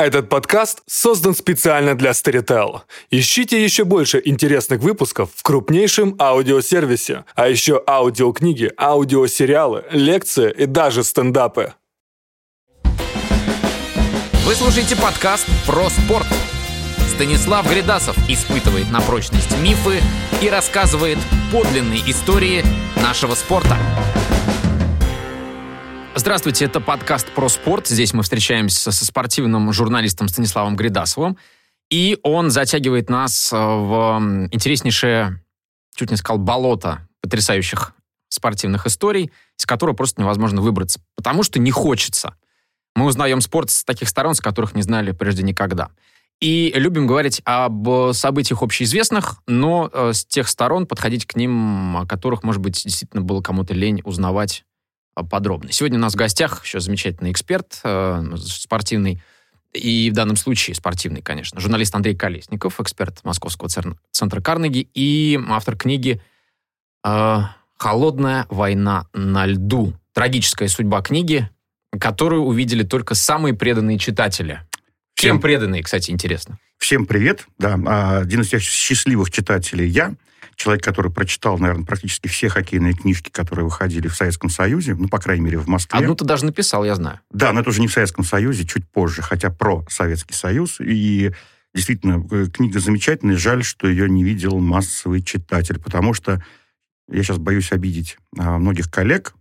Этот подкаст создан специально для Storytel. Ищите еще больше интересных выпусков в крупнейшем аудиосервисе, а еще аудиокниги, аудиосериалы, лекции и даже стендапы. Вы слушаете подкаст про спорт. Станислав Гридасов испытывает на прочность мифы и рассказывает подлинные истории нашего спорта. Здравствуйте, это подкаст про спорт. Здесь мы встречаемся со спортивным журналистом Станиславом Гридасовым. И он затягивает нас э, в интереснейшее, чуть не сказал, болото потрясающих спортивных историй, из которого просто невозможно выбраться, потому что не хочется. Мы узнаем спорт с таких сторон, с которых не знали прежде никогда. И любим говорить об событиях общеизвестных, но э, с тех сторон подходить к ним, о которых, может быть, действительно было кому-то лень узнавать подробно. Сегодня у нас в гостях еще замечательный эксперт э, спортивный, и в данном случае спортивный, конечно, журналист Андрей Колесников, эксперт Московского центра Карнеги и автор книги э, «Холодная война на льду». Трагическая судьба книги, которую увидели только самые преданные читатели. Всем Чем преданные, кстати, интересно. Всем привет. Да, а, один из тех счастливых читателей я человек, который прочитал, наверное, практически все хоккейные книжки, которые выходили в Советском Союзе, ну, по крайней мере, в Москве. Одну ты даже написал, я знаю. Да, но это уже не в Советском Союзе, чуть позже, хотя про Советский Союз. И действительно, э, книга замечательная. Жаль, что ее не видел массовый читатель, потому что я сейчас боюсь обидеть а, многих коллег,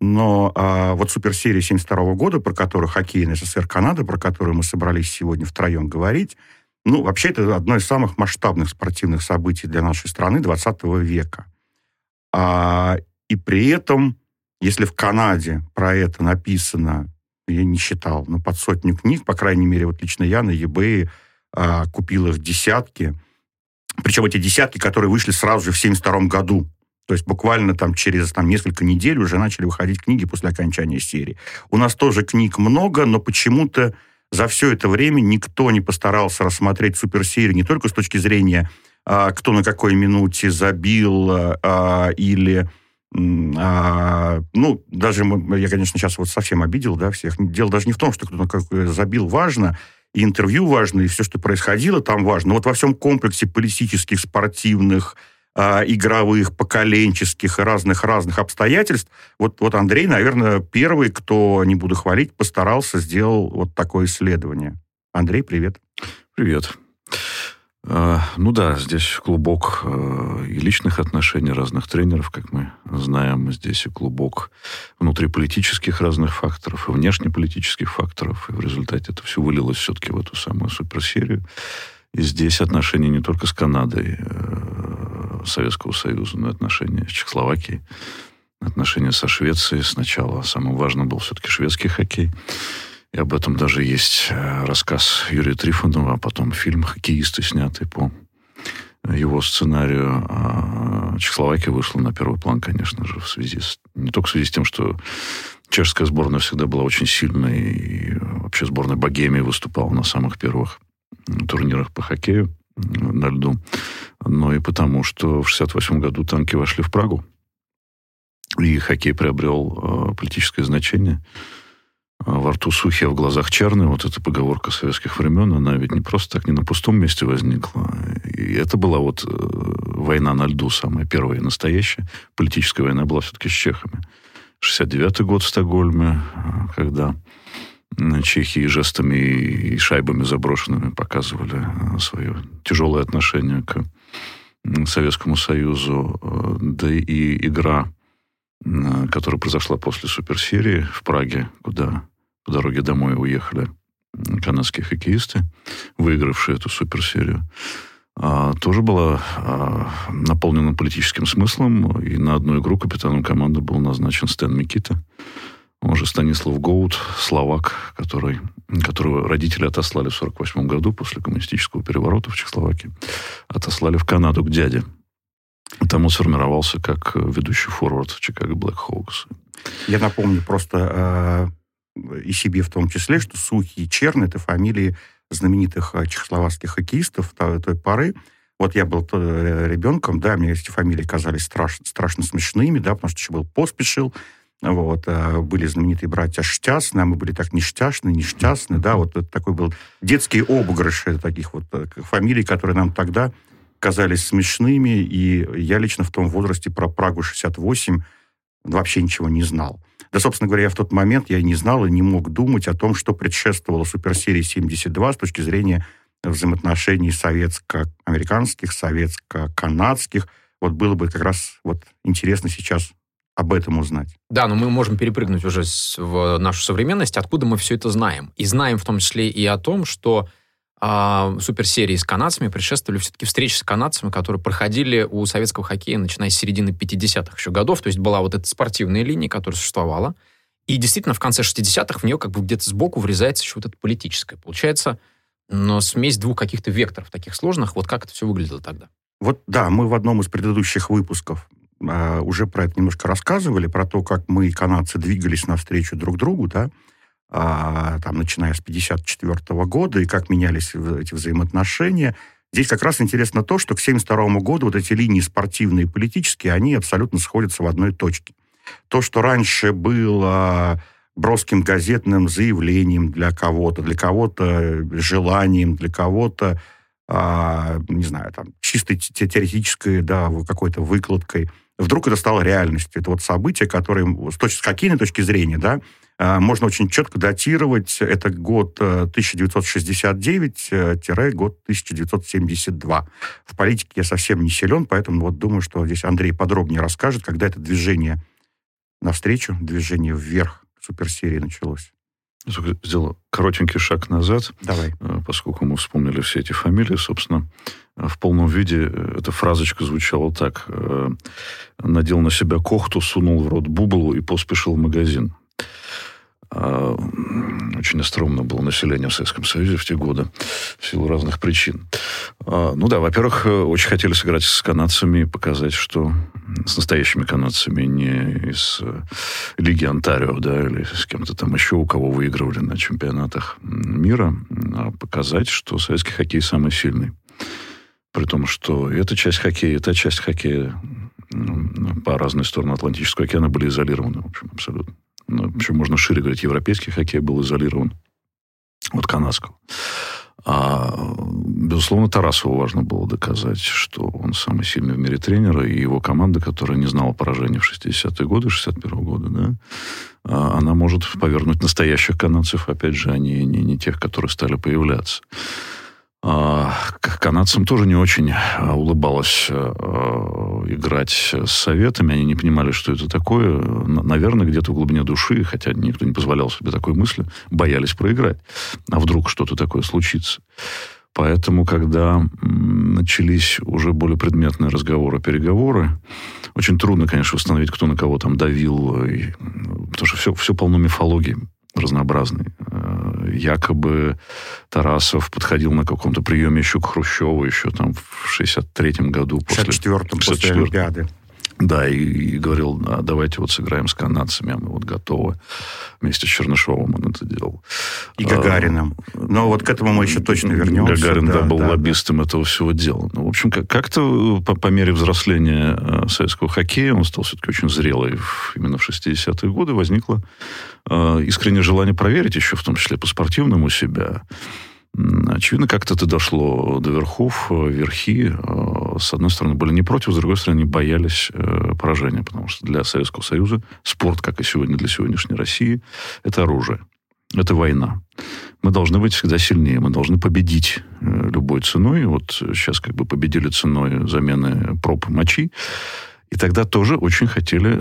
но а, вот суперсерия 72 года, про которую хоккейный СССР Канада, про которую мы собрались сегодня втроем говорить, ну, вообще, это одно из самых масштабных спортивных событий для нашей страны 20 века. А, и при этом, если в Канаде про это написано, я не считал, но под сотню книг, по крайней мере, вот лично я на eBay а, купил их десятки. Причем эти десятки, которые вышли сразу же в 1972 году. То есть буквально там через там, несколько недель уже начали выходить книги после окончания серии. У нас тоже книг много, но почему-то за все это время никто не постарался рассмотреть суперсерию не только с точки зрения, а, кто на какой минуте забил а, или... А, ну, даже я, конечно, сейчас вот совсем обидел, да, всех. Дело даже не в том, что кто-то забил важно, и интервью важно, и все, что происходило там важно. Но вот во всем комплексе политических, спортивных, а, игровых, поколенческих и разных-разных обстоятельств. Вот, вот Андрей, наверное, первый, кто, не буду хвалить, постарался, сделал вот такое исследование. Андрей, привет. Привет. А, ну да, здесь клубок а, и личных отношений разных тренеров, как мы знаем. Здесь и клубок внутриполитических разных факторов, и внешнеполитических факторов. И в результате это все вылилось все-таки в эту самую суперсерию. И здесь отношения не только с Канадой, Советского Союза, но и отношения с Чехословакией, отношения со Швецией. Сначала самым важным был все-таки шведский хоккей. И об этом даже есть э, рассказ Юрия Трифонова, а потом фильм «Хоккеисты», снятый по его сценарию. А Чехословакия вышла на первый план, конечно же, в связи с... Не только в связи с тем, что чешская сборная всегда была очень сильной, и вообще сборная Богемии выступала на самых первых турнирах по хоккею на льду, но и потому, что в 1968 году танки вошли в Прагу, и хоккей приобрел э, политическое значение. Во рту сухи, а в глазах черные. Вот эта поговорка советских времен, она ведь не просто так, не на пустом месте возникла. И это была вот э, война на льду, самая первая и настоящая. Политическая война была все-таки с чехами. 69-й год в Стокгольме, э, когда Чехии жестами и шайбами заброшенными показывали э, свое тяжелое отношение к Советскому Союзу. Э, да и игра, которая произошла после суперсерии в Праге, куда по дороге домой уехали канадские хоккеисты, выигравшие эту суперсерию, а, тоже была наполнена политическим смыслом. И на одну игру капитаном команды был назначен Стэн Микита, он же Станислав Гоут, словак, который, которого родители отослали в 1948 году после коммунистического переворота в Чехословакии. Отослали в Канаду к дяде. Там он сформировался как ведущий форвард Чикаго Блэк Хоукс. Я напомню просто э, и себе в том числе, что Сухи и Черн – это фамилии знаменитых э, чехословацких хоккеистов той, той поры. Вот я был э, ребенком, да, мне эти фамилии казались страшно, страшно смешными, да, потому что еще был Поспешил, Вот, э, были знаменитые братья Штясны, а мы были так ништяшны, ништясны, да, вот это такой был детский обыгрыш таких вот фамилий, которые нам тогда казались смешными, и я лично в том возрасте про Прагу 68 вообще ничего не знал. Да, собственно говоря, я в тот момент я не знал и не мог думать о том, что предшествовало суперсерии 72 с точки зрения взаимоотношений советско-американских, советско-канадских. Вот было бы как раз вот интересно сейчас об этом узнать. Да, но мы можем перепрыгнуть уже в нашу современность, откуда мы все это знаем. И знаем в том числе и о том, что а, суперсерии с канадцами предшествовали все-таки встречи с канадцами, которые проходили у советского хоккея, начиная с середины 50-х еще годов. То есть была вот эта спортивная линия, которая существовала. И действительно, в конце 60-х в нее как бы где-то сбоку врезается еще вот это политическое. Получается, но смесь двух каких-то векторов таких сложных. Вот как это все выглядело тогда? Вот да, мы в одном из предыдущих выпусков э, уже про это немножко рассказывали, про то, как мы, канадцы, двигались навстречу друг другу, да, а, там, начиная с 1954 года, и как менялись эти взаимоотношения. Здесь как раз интересно то, что к 1972 году вот эти линии спортивные и политические, они абсолютно сходятся в одной точке. То, что раньше было броским газетным заявлением для кого-то, для кого-то желанием, для кого-то, а, не знаю, там, чистой теоретической, да, какой-то выкладкой, вдруг это стало реальностью. Это вот событие, которое с, точки, с хоккейной точки зрения, да, а, можно очень четко датировать. Это год 1969-год э, 1972. В политике я совсем не силен, поэтому вот думаю, что здесь Андрей подробнее расскажет, когда это движение навстречу, движение вверх суперсерии началось. Сделал коротенький шаг назад. Давай. Э, поскольку мы вспомнили все эти фамилии, собственно, в полном виде эта фразочка звучала так. Э, Надел на себя кохту, сунул в рот бублу и поспешил в магазин. А, очень остроумно было население в Советском Союзе в те годы в силу разных причин. А, ну да, во-первых, очень хотели сыграть с канадцами и показать, что с настоящими канадцами, не из э, Лиги Онтарио, да, или с кем-то там еще, у кого выигрывали на чемпионатах мира, а показать, что советский хоккей самый сильный. При том, что эта часть хоккея, эта часть хоккея по разные стороны Атлантического океана были изолированы, в общем, абсолютно. Ну, Причем можно шире говорить, европейский хоккей был изолирован от канадского. А, безусловно, Тарасову важно было доказать, что он самый сильный в мире тренер, и его команда, которая не знала поражения в 60-е годы, 61-го года, да, а, она может повернуть настоящих канадцев, опять же, а не, не, не тех, которые стали появляться. А, канадцам тоже не очень а, улыбалось а, играть с советами. Они не понимали, что это такое. Наверное, где-то в глубине души, хотя никто не позволял себе такой мысли, боялись проиграть. А вдруг что-то такое случится? Поэтому, когда начались уже более предметные разговоры, переговоры, очень трудно, конечно, установить, кто на кого там давил, потому что все, все полно мифологии разнообразный. Э, якобы Тарасов подходил на каком-то приеме еще к Хрущеву, еще там в 63-м году. После, 64-м, после Олимпиады. Да, и, и говорил, а, давайте вот сыграем с канадцами, а мы вот готовы. Вместе с Чернышовым он это делал. И Гагариным. Но вот к этому мы еще точно вернемся. Гагарин, да, да был да, лоббистом да. этого всего дела. Ну, в общем, как-то по, по мере взросления э, советского хоккея, он стал все-таки очень зрелый именно в 60-е годы, возникло э, искреннее желание проверить еще, в том числе по спортивному себя, Очевидно, как-то это дошло до верхов. Э, верхи, э, с одной стороны, были не против, с другой стороны, они боялись э, поражения, потому что для Советского Союза спорт, как и сегодня для сегодняшней России, это оружие, это война. Мы должны быть всегда сильнее, мы должны победить любой ценой. Вот сейчас как бы победили ценой замены проб мочи. И тогда тоже очень хотели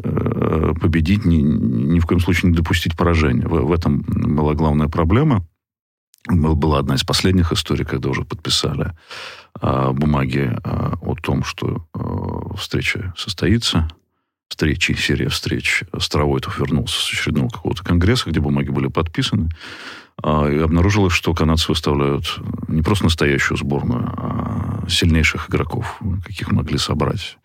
победить, ни, ни в коем случае не допустить поражения. В, в этом была главная проблема была одна из последних историй, когда уже подписали а, бумаги а, о том, что а, встреча состоится, встречи, серия встреч. Старовойтов вернулся с очередного какого-то конгресса, где бумаги были подписаны, а, и обнаружилось, что канадцы выставляют не просто настоящую сборную, а сильнейших игроков, каких могли собрать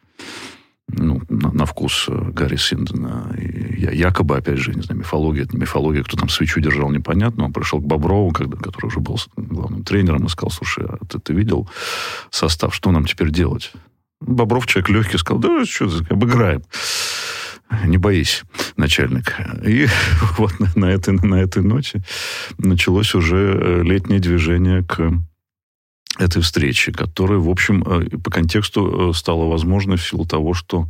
ну, на, на вкус э, Гарри Синдена. И я, якобы, опять же, не знаю, мифология, это мифология, кто там свечу держал, непонятно. Он пришел к Боброву, когда, который уже был главным тренером, и сказал, слушай, а ты, ты видел состав, что нам теперь делать? Бобров, человек легкий, сказал, да что, обыграем. Не боись, начальник. И вот на этой, на этой ноте началось уже э, летнее движение к этой встречи, которая, в общем, э, по контексту э, стала возможной в силу того, что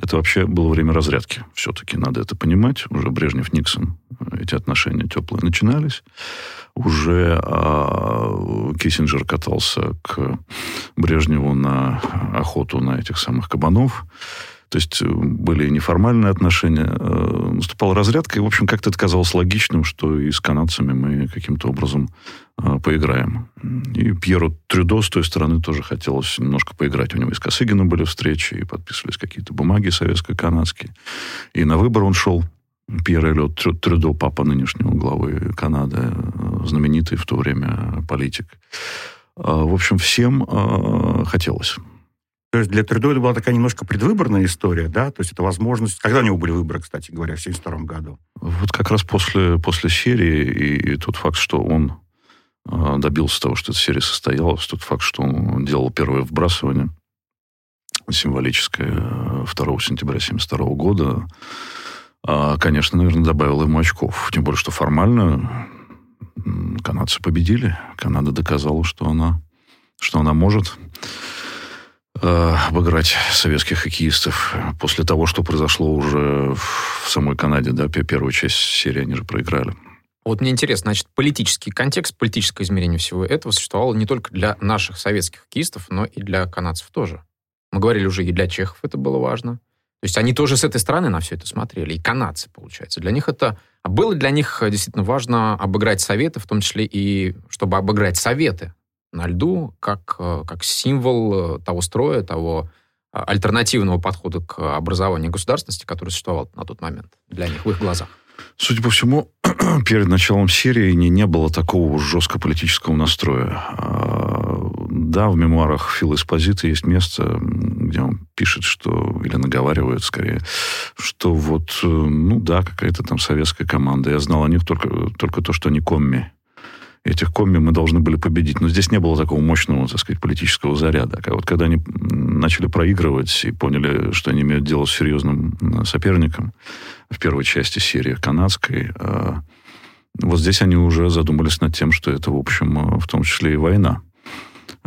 это вообще было время разрядки. Все-таки надо это понимать. Уже Брежнев-Никсон, эти отношения теплые начинались. Уже а, Киссинджер катался к Брежневу на охоту на этих самых кабанов. То есть э, были неформальные отношения, э, наступала разрядка, и, в общем, как-то это казалось логичным, что и с канадцами мы каким-то образом э, поиграем. И Пьеру Трюдо с той стороны тоже хотелось немножко поиграть. У него и с Косыгином были встречи, и подписывались какие-то бумаги советско-канадские. И на выбор он шел. Пьер Эллиот Трюдо, папа нынешнего главы Канады, знаменитый в то время политик. В общем, всем хотелось. То есть для Трюдо это была такая немножко предвыборная история, да? То есть это возможность... Когда у него были выборы, кстати говоря, в 1972 году? Вот как раз после, после серии и, тот факт, что он э, добился того, что эта серия состоялась, тот факт, что он делал первое вбрасывание символическое 2 сентября 1972 года, э, конечно, наверное, добавил ему очков. Тем более, что формально канадцы победили. Канада доказала, что она, что она может э, обыграть советских хоккеистов после того, что произошло уже в самой Канаде, да, первую часть серии они же проиграли. Вот мне интересно, значит, политический контекст, политическое измерение всего этого существовало не только для наших советских хоккеистов, но и для канадцев тоже. Мы говорили уже, и для чехов это было важно. То есть они тоже с этой стороны на все это смотрели, и канадцы, получается. Для них это... Было для них действительно важно обыграть Советы, в том числе и чтобы обыграть Советы, на льду как, э, как символ э, того строя, того а, альтернативного подхода к образованию государственности, который существовал на тот момент для них в их глазах. Судя по всему, перед началом серии не, не было такого жестко политического настроя. А, да, в мемуарах Фила Эспозита есть место, где он пишет, что, или наговаривает скорее, что вот, э, ну да, какая-то там советская команда. Я знал о них только, только то, что они комми этих комби мы должны были победить. Но здесь не было такого мощного, так сказать, политического заряда. А вот когда они начали проигрывать и поняли, что они имеют дело с серьезным соперником в первой части серии канадской, а, вот здесь они уже задумались над тем, что это, в общем, в том числе и война.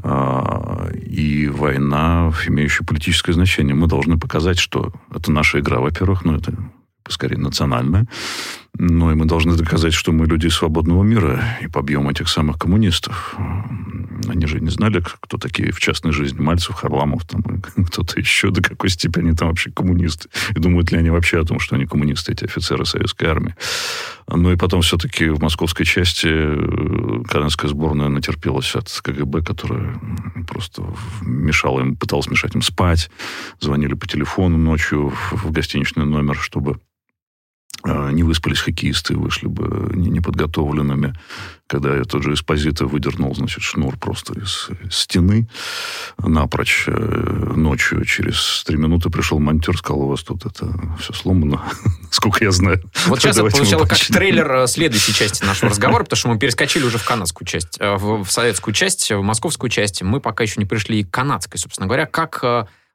А, и война, имеющая политическое значение. Мы должны показать, что это наша игра, во-первых, но это скорее национальная. Но и мы должны доказать, что мы люди свободного мира и побьем этих самых коммунистов. Они же не знали, кто такие в частной жизни. Мальцев, Харламов, там, кто-то еще, до какой степени там вообще коммунисты. И думают ли они вообще о том, что они коммунисты, эти офицеры советской армии. Ну и потом все-таки в московской части э, канадская сборная натерпелась от КГБ, которая просто мешала им, пыталась мешать им спать. Звонили по телефону ночью в гостиничный номер, чтобы не выспались хоккеисты, вышли бы неподготовленными. Когда я тот же Эспозита выдернул, значит, шнур просто из стены напрочь э, ночью. Через три минуты пришел монтер, сказал, у вас тут это все сломано. Сколько я знаю. Вот сейчас это получало как трейлер э, следующей части нашего разговора, потому что мы перескочили уже в канадскую часть, э, в, в советскую часть, в московскую часть. Мы пока еще не пришли к канадской, собственно говоря. Как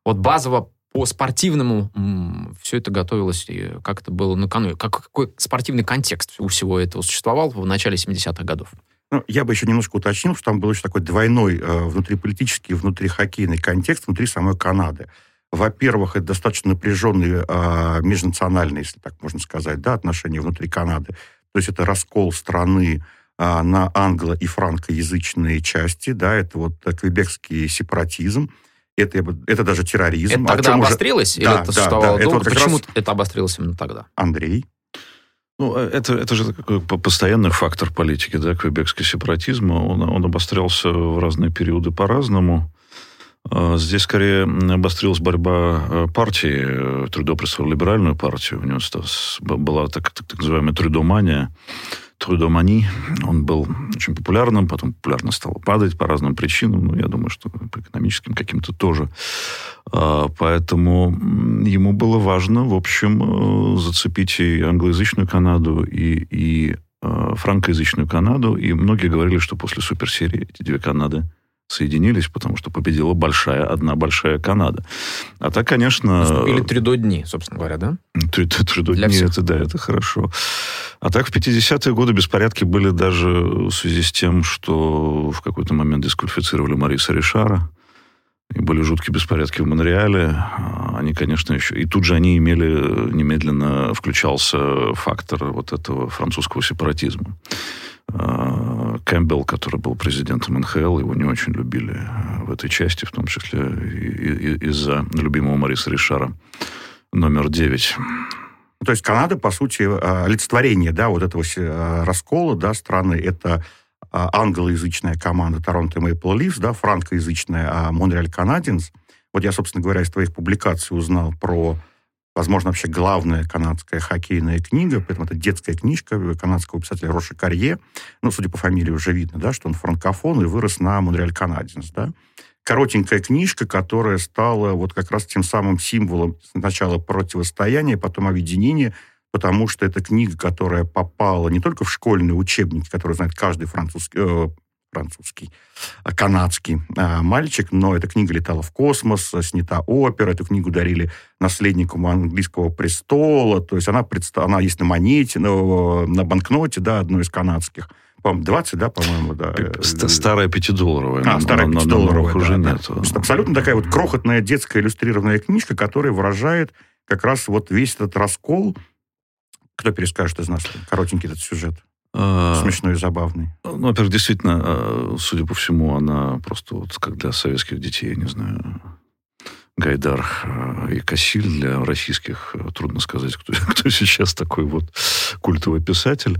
вот базово по спортивному все это готовилось, как это было накануне? Как, какой спортивный контекст у всего этого существовал в начале 70-х годов? Ну, я бы еще немножко уточнил, что там был еще такой двойной э, внутриполитический, внутрихоккейный контекст внутри самой Канады. Во-первых, это достаточно напряженные э, межнациональные, если так можно сказать, да, отношения внутри Канады. То есть это раскол страны э, на англо- и франкоязычные части, да, это вот квебекский сепаратизм, это, это даже терроризм. Это тогда обострилось? Уже... Или да, это да, да. Это вот Почему раз... это обострилось именно тогда? Андрей? Ну, э, это, это же такой постоянный фактор политики, да, квебекский сепаратизм. Он, он обострялся в разные периоды по-разному. А, здесь скорее обострилась борьба э, партии. Э, Трудо представил либеральную партию. У него была так, так, так называемая трудомания. Трудомани. Он был очень популярным, потом популярность стала падать по разным причинам, ну, я думаю, что по экономическим каким-то тоже. А, поэтому ему было важно, в общем, э, зацепить и англоязычную Канаду, и, и э, франкоязычную Канаду, и многие говорили, что после суперсерии эти две Канады соединились, потому что победила большая, одна большая Канада. А так, конечно... Наступили тридо дни, собственно говоря, да? Тридо дни, всех. это да, это хорошо. А так в 50-е годы беспорядки были даже в связи с тем, что в какой-то момент дисквалифицировали Мариса Ришара. И были жуткие беспорядки в Монреале. Они, конечно, еще... И тут же они имели... Немедленно включался фактор вот этого французского сепаратизма. А, Кэмпбелл, который был президентом НХЛ, его не очень любили а, в этой части, в том числе из-за любимого Мариса Ришара номер 9. То есть Канада, по сути, а, олицетворение да, вот этого раскола да, страны, это англоязычная команда Торонто Мэйпл Ливс, да, франкоязычная Монреаль Канадинс. Вот я, собственно говоря, из твоих публикаций узнал про возможно, вообще главная канадская хоккейная книга, поэтому это детская книжка канадского писателя Роша Карье. Ну, судя по фамилии, уже видно, да, что он франкофон и вырос на Монреаль Канадинс, да. Коротенькая книжка, которая стала вот как раз тем самым символом сначала противостояния, потом объединения, потому что это книга, которая попала не только в школьные учебники, которые знает каждый французский, э, французский, а канадский а, мальчик, но эта книга летала в космос, снята опера, эту книгу дарили наследнику английского престола, то есть она, предста... она есть на монете, на, на банкноте, да, одной из канадских, по-моему, 20, да, по-моему, да. Старая пятидолларовая. А, старая пятидолларовая, да, уже да. нет. Абсолютно такая вот крохотная детская иллюстрированная книжка, которая выражает как раз вот весь этот раскол. Кто перескажет из нас коротенький этот сюжет? А, Смешной и забавный. Ну, во-первых, действительно, а, судя по всему, она просто вот как для советских детей, я не знаю, Гайдар а, и Кассиль для российских, трудно сказать, кто, кто сейчас такой вот культовый писатель.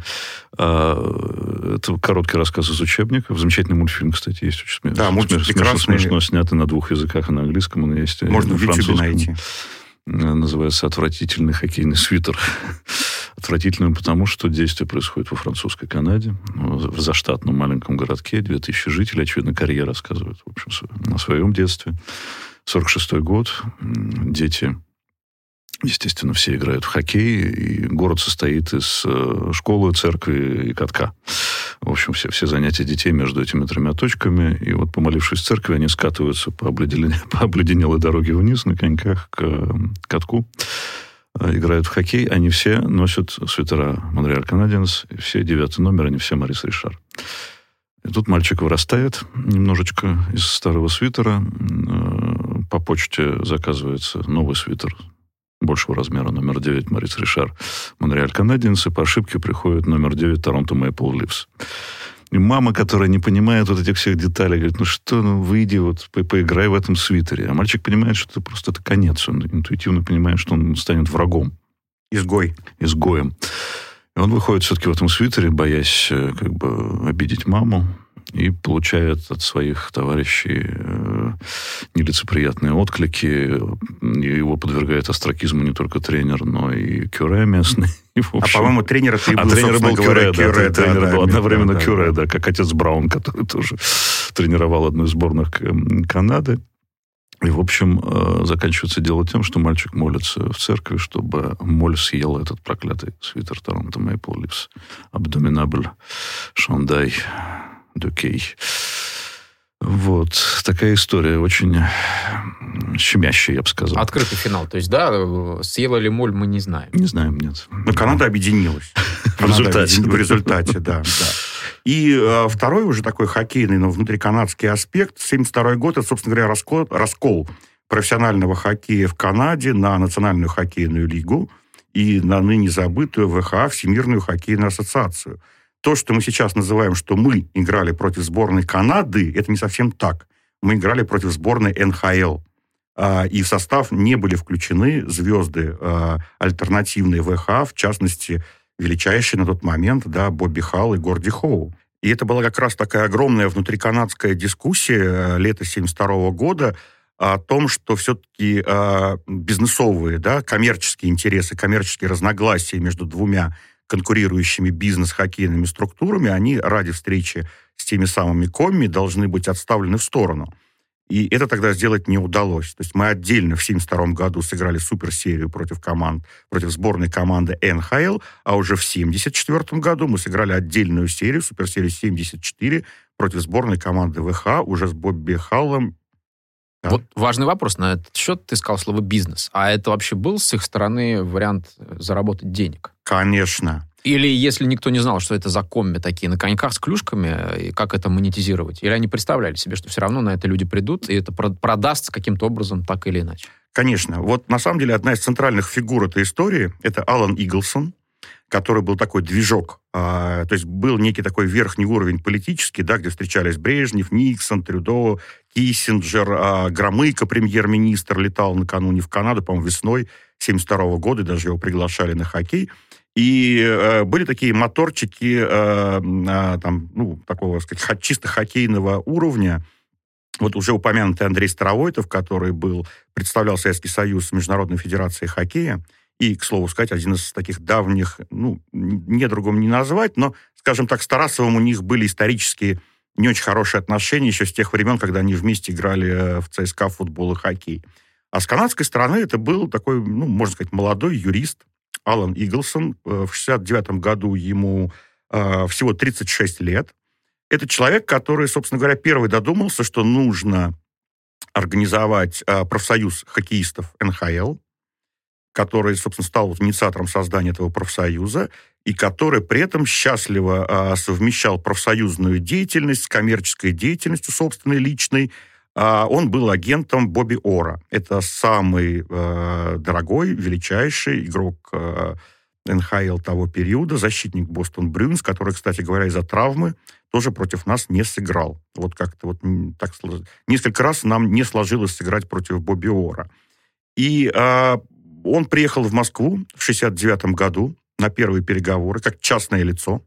Это короткий рассказ из учебников. Замечательный мультфильм, кстати, есть очень смешно. Да, мультфильм смешно, смешно снятый на двух языках, и на английском, он есть. Можно в YouTube найти. Называется «Отвратительный хоккейный свитер». Отвратительным потому, что действие происходит во французской Канаде, в заштатном маленьком городке, 2000 жителей, очевидно, карьера рассказывает, в общем, на своем детстве. 46-й год, дети, естественно, все играют в хоккей, и город состоит из э, школы, церкви и катка. В общем, все, все занятия детей между этими тремя точками. И вот, помолившись в церкви, они скатываются по, обледенелой, по обледенелой дороге вниз на коньках к катку. Э, играют в хоккей, они все носят свитера Монреаль Канадиенс, все девятый номер, они все Марис Ришар. И тут мальчик вырастает немножечко из старого свитера, э, по почте заказывается новый свитер большего размера, номер 9, Марис Ришар, Монреаль Канадиенс, и по ошибке приходит номер 9, Торонто Мэйпл Ливс. И мама, которая не понимает вот этих всех деталей, говорит, ну что, ну выйди, вот по поиграй в этом свитере. А мальчик понимает, что это просто это конец. Он интуитивно понимает, что он станет врагом. Изгой. Изгоем. И он выходит все-таки в этом свитере, боясь э, как бы обидеть маму и получает от своих товарищей э, нелицеприятные отклики. Его подвергает остракизму не только тренер, но и кюре местный. И, общем, а, по-моему, тренер ты а был, тренер был Кюре, да, Кюре, да, тренер да, был да, одновременно да, Кюре, да, да, как отец Браун, который тоже тренировал одну из сборных Канады. И, в общем, э, заканчивается дело тем, что мальчик молится в церкви, чтобы моль съел этот проклятый свитер Торонто Мейпл Ливс. Абдоминабль, Шандай, Дюкей. Вот. Такая история очень щемящая, я бы сказал. Открытый финал. То есть, да, съела ли моль, мы не знаем. Не знаем, нет. Но Канада объединилась. В результате. В результате, да. И э, второй уже такой хоккейный, но внутриканадский аспект. 72 год, это, собственно говоря, раскол, раскол профессионального хоккея в Канаде на Национальную хоккейную лигу и на ныне забытую ВХА, Всемирную хоккейную ассоциацию – то, что мы сейчас называем, что мы играли против сборной Канады, это не совсем так. Мы играли против сборной НХЛ. А, и в состав не были включены звезды а, альтернативной ВХ, в частности, величайшие на тот момент да, Бобби Халл и Горди Хоу. И это была как раз такая огромная внутриканадская дискуссия э, лета 1972 года о том, что все-таки э, бизнесовые, да, коммерческие интересы, коммерческие разногласия между двумя конкурирующими бизнес-хоккейными структурами, они ради встречи с теми самыми комми должны быть отставлены в сторону. И это тогда сделать не удалось. То есть мы отдельно в 1972 году сыграли суперсерию против команд, против сборной команды НХЛ, а уже в 1974 году мы сыграли отдельную серию, суперсерию 74, против сборной команды ВХ, уже с Бобби Халлом. Да. Вот важный вопрос на этот счет. Ты сказал слово «бизнес». А это вообще был с их стороны вариант заработать денег? Конечно. Или если никто не знал, что это за комби такие на коньках с клюшками, и как это монетизировать? Или они представляли себе, что все равно на это люди придут, и это продастся каким-то образом так или иначе? Конечно. Вот на самом деле одна из центральных фигур этой истории – это Алан Иглсон, который был такой движок, то есть был некий такой верхний уровень политический, да, где встречались Брежнев, Никсон, Трюдо, Киссинджер, а, Громыко, премьер-министр, летал накануне в Канаду, по-моему, весной 72 года, даже его приглашали на хоккей. И э, были такие моторчики, э, э, там, ну, такого, сказать, чисто хоккейного уровня. Вот уже упомянутый Андрей Старовойтов, который был, представлял Советский Союз Международной Федерации Хоккея, и, к слову сказать, один из таких давних, ну, не другом не назвать, но, скажем так, с Тарасовым у них были исторические не очень хорошие отношения еще с тех времен, когда они вместе играли э, в ЦСКА футбол и хоккей. А с канадской стороны это был такой, ну, можно сказать, молодой юрист, Алан Иглсон. Э, в 69 году ему э, всего 36 лет. Это человек, который, собственно говоря, первый додумался, что нужно организовать э, профсоюз хоккеистов НХЛ, который, собственно, стал инициатором создания этого профсоюза, и который при этом счастливо э, совмещал профсоюзную деятельность с коммерческой деятельностью собственной личной, а, он был агентом Бобби Ора. Это самый э, дорогой, величайший игрок НХЛ того периода, защитник Бостон Брюнс, который, кстати говоря, из-за травмы тоже против нас не сыграл. Вот как-то вот так несколько раз нам не сложилось сыграть против Бобби Ора. И он приехал в Москву в 69 году на первые переговоры как частное лицо.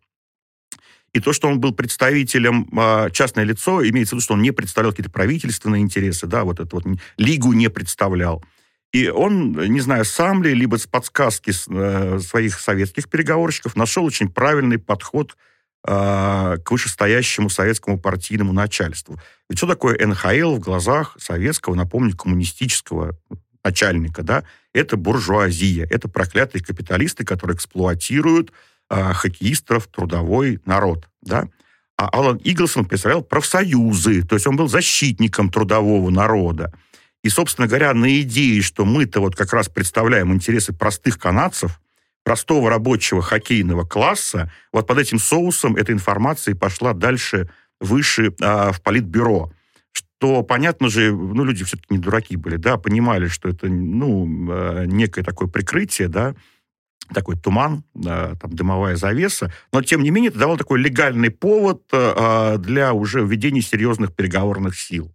И то, что он был представителем э, частное лицо, имеется в виду, что он не представлял какие-то правительственные интересы, да, вот эту вот лигу не представлял. И он, не знаю, сам ли, либо с подсказки э, своих советских переговорщиков, нашел очень правильный подход э, к вышестоящему советскому партийному начальству. Ведь что такое НХЛ в глазах советского, напомню, коммунистического начальника, да? Это буржуазия, это проклятые капиталисты, которые эксплуатируют э, хоккеистов, трудовой народ, да. А Алан Иглсон представлял профсоюзы, то есть он был защитником трудового народа. И, собственно говоря, на идее, что мы-то вот как раз представляем интересы простых канадцев, простого рабочего хоккейного класса, вот под этим соусом эта информация пошла дальше, выше а, в политбюро. Что, понятно же, ну, люди все-таки не дураки были, да, понимали, что это, ну, а, некое такое прикрытие, да, такой туман, там дымовая завеса, но тем не менее это давал такой легальный повод а, для уже введения серьезных переговорных сил.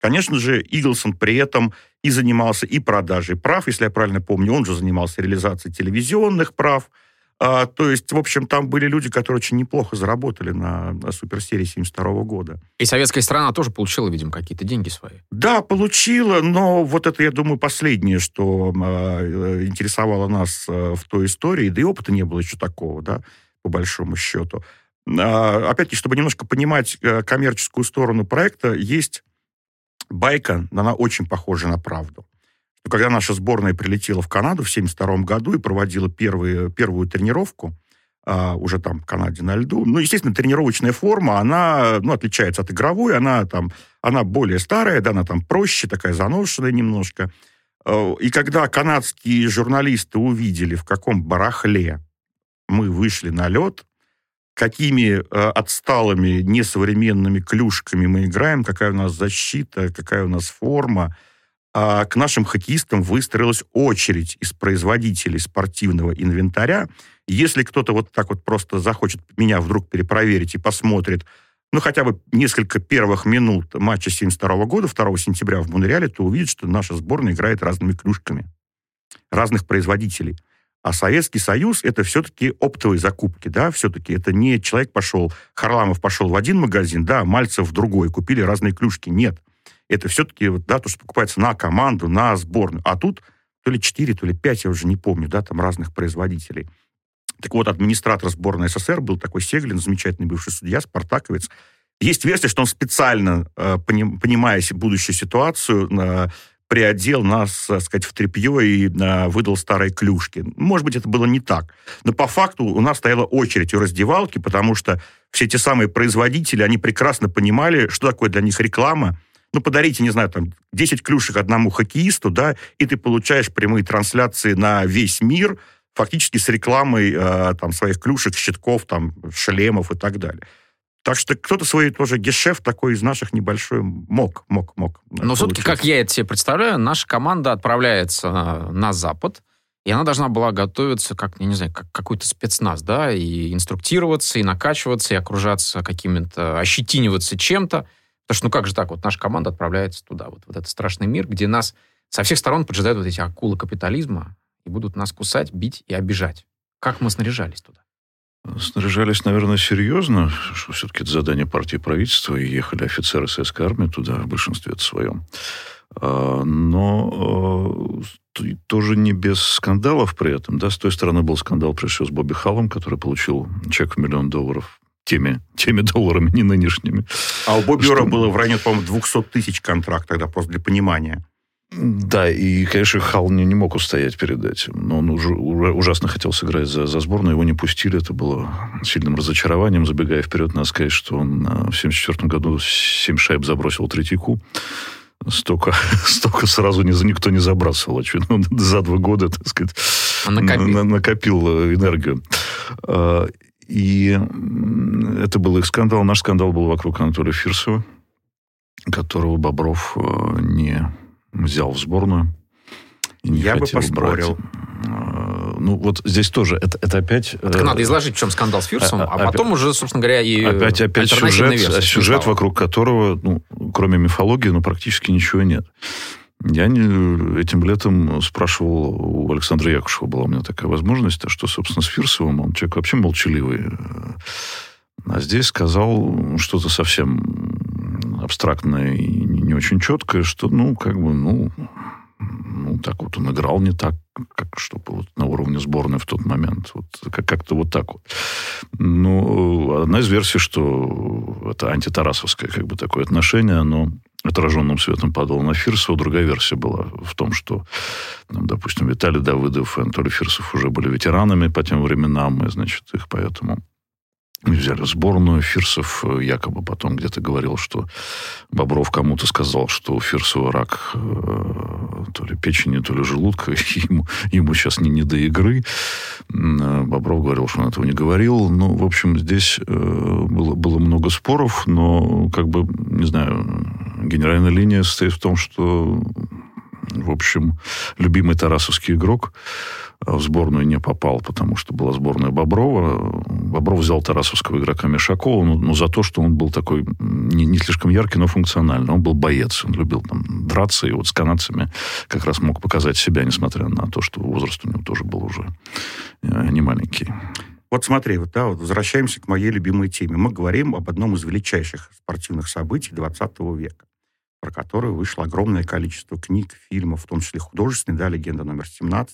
Конечно же, Иглсон при этом и занимался и продажей прав, если я правильно помню, он же занимался реализацией телевизионных прав, а, то есть, в общем, там были люди, которые очень неплохо заработали на, на суперсерии 72 года. И советская страна тоже получила, видимо, какие-то деньги свои. Да, получила, но вот это, я думаю, последнее, что э, интересовало нас э, в той истории, да и опыта не было еще такого, да, по большому счету. Э, опять-таки, чтобы немножко понимать э, коммерческую сторону проекта, есть байка, она очень похожа на правду когда наша сборная прилетела в Канаду в 1972 году и проводила первые, первую тренировку, а, уже там в Канаде на льду. Ну, естественно, тренировочная форма, она ну, отличается от игровой, она там, она более старая, да, она там проще, такая заношенная немножко. А, и когда канадские журналисты увидели, в каком барахле мы вышли на лед, какими э, отсталыми, несовременными клюшками мы играем, какая у нас защита, какая у нас форма, к нашим хоккеистам выстроилась очередь из производителей спортивного инвентаря. Если кто-то вот так вот просто захочет меня вдруг перепроверить и посмотрит, ну, хотя бы несколько первых минут матча 72 года, 2 сентября в Монреале, то увидит, что наша сборная играет разными клюшками, разных производителей. А Советский Союз это все-таки оптовые закупки, да, все-таки это не человек пошел, Харламов пошел в один магазин, да, Мальцев в другой, купили разные клюшки. Нет это все-таки да, то, что покупается на команду, на сборную. А тут то ли 4, то ли 5, я уже не помню, да, там разных производителей. Так вот, администратор сборной СССР был такой Сеглин, замечательный бывший судья, спартаковец. Есть версия, что он специально, э, понимая будущую ситуацию, э, приодел нас, так сказать, в тряпье и выдал старые клюшки. Может быть, это было не так. Но по факту у нас стояла очередь у раздевалки, потому что все те самые производители, они прекрасно понимали, что такое для них реклама. Ну, подарите, не знаю, там, 10 клюшек одному хоккеисту, да, и ты получаешь прямые трансляции на весь мир, фактически с рекламой э, там, своих клюшек, щитков, там, шлемов и так далее. Так что кто-то свой тоже гешефт такой из наших небольшой мог, мог, мог. Но все-таки, как я это себе представляю, наша команда отправляется на Запад, и она должна была готовиться, как, я не знаю, как какой-то спецназ, да, и инструктироваться, и накачиваться, и окружаться какими-то, ощетиниваться чем-то. Потому что, ну как же так, вот наша команда отправляется туда, вот, вот этот страшный мир, где нас со всех сторон поджидают вот эти акулы капитализма и будут нас кусать, бить и обижать. Как мы снаряжались туда? Снаряжались, наверное, серьезно, что все-таки это задание партии правительства, и ехали офицеры советской армии туда, в большинстве своем. А, но а, тоже не без скандалов при этом. Да? С той стороны был скандал, прежде всего, с Бобби Халлом, который получил чек в миллион долларов теми, теми долларами, не нынешними. А у Бобби что... было в районе, по-моему, 200 тысяч контракт тогда, просто для понимания. Да, и, конечно, Хал не, не мог устоять перед этим. Но он уже, ужасно хотел сыграть за, за сборную, его не пустили. Это было сильным разочарованием. Забегая вперед, надо сказать, что он в 1974 году 7 шайб забросил Третьяку. Столько, столько сразу не, никто не забрасывал. Очевидно, он за два года, так сказать, накопил, накопил э, энергию. А, и это был их скандал. Наш скандал был вокруг Анатолия Фирсова, которого Бобров э, не взял в сборную. И не Я бы поспорил. Брать. А, ну, вот здесь тоже, это, это опять... Так э, надо изложить, в чем скандал с Фирсом, а, а потом уже, собственно говоря, и Опять, опять сюжет, сюжет вокруг которого, ну, кроме мифологии, ну, практически ничего нет. Я не, этим летом спрашивал у Александра Якушева, была у меня такая возможность, что, собственно, с Фирсовым, он человек вообще молчаливый. А здесь сказал что-то совсем абстрактное и не очень четкое, что, ну, как бы, ну, ну, так вот он играл не так, как чтобы вот на уровне сборной в тот момент. Вот как-то вот так вот. Ну, одна из версий, что это антитарасовское как бы такое отношение, оно отраженным светом падало на Фирсова. Другая версия была в том, что, ну, допустим, Виталий Давыдов и Анатолий Фирсов уже были ветеранами по тем временам, и, значит, их поэтому взяли сборную. Фирсов э, якобы потом где-то говорил, что Бобров кому-то сказал, что у Фирсова рак э, то ли печени, то ли желудка, ему, ему сейчас не, не до игры. Э, Бобров говорил, что он этого не говорил. Ну, в общем, здесь было, было много споров, но, как бы, не знаю, генеральная линия состоит в том, что, в общем, любимый тарасовский игрок в сборную не попал, потому что была сборная Боброва. Бобров взял тарасовского игрока Мишакова, но, но за то, что он был такой не, не слишком яркий, но функциональный. Он был боец, он любил там драться, и вот с канадцами как раз мог показать себя, несмотря на то, что возраст у него тоже был уже э, не маленький. Вот смотри, вот, да, вот возвращаемся к моей любимой теме. Мы говорим об одном из величайших спортивных событий 20 века, про которое вышло огромное количество книг, фильмов, в том числе художественные, да, «Легенда номер 17»,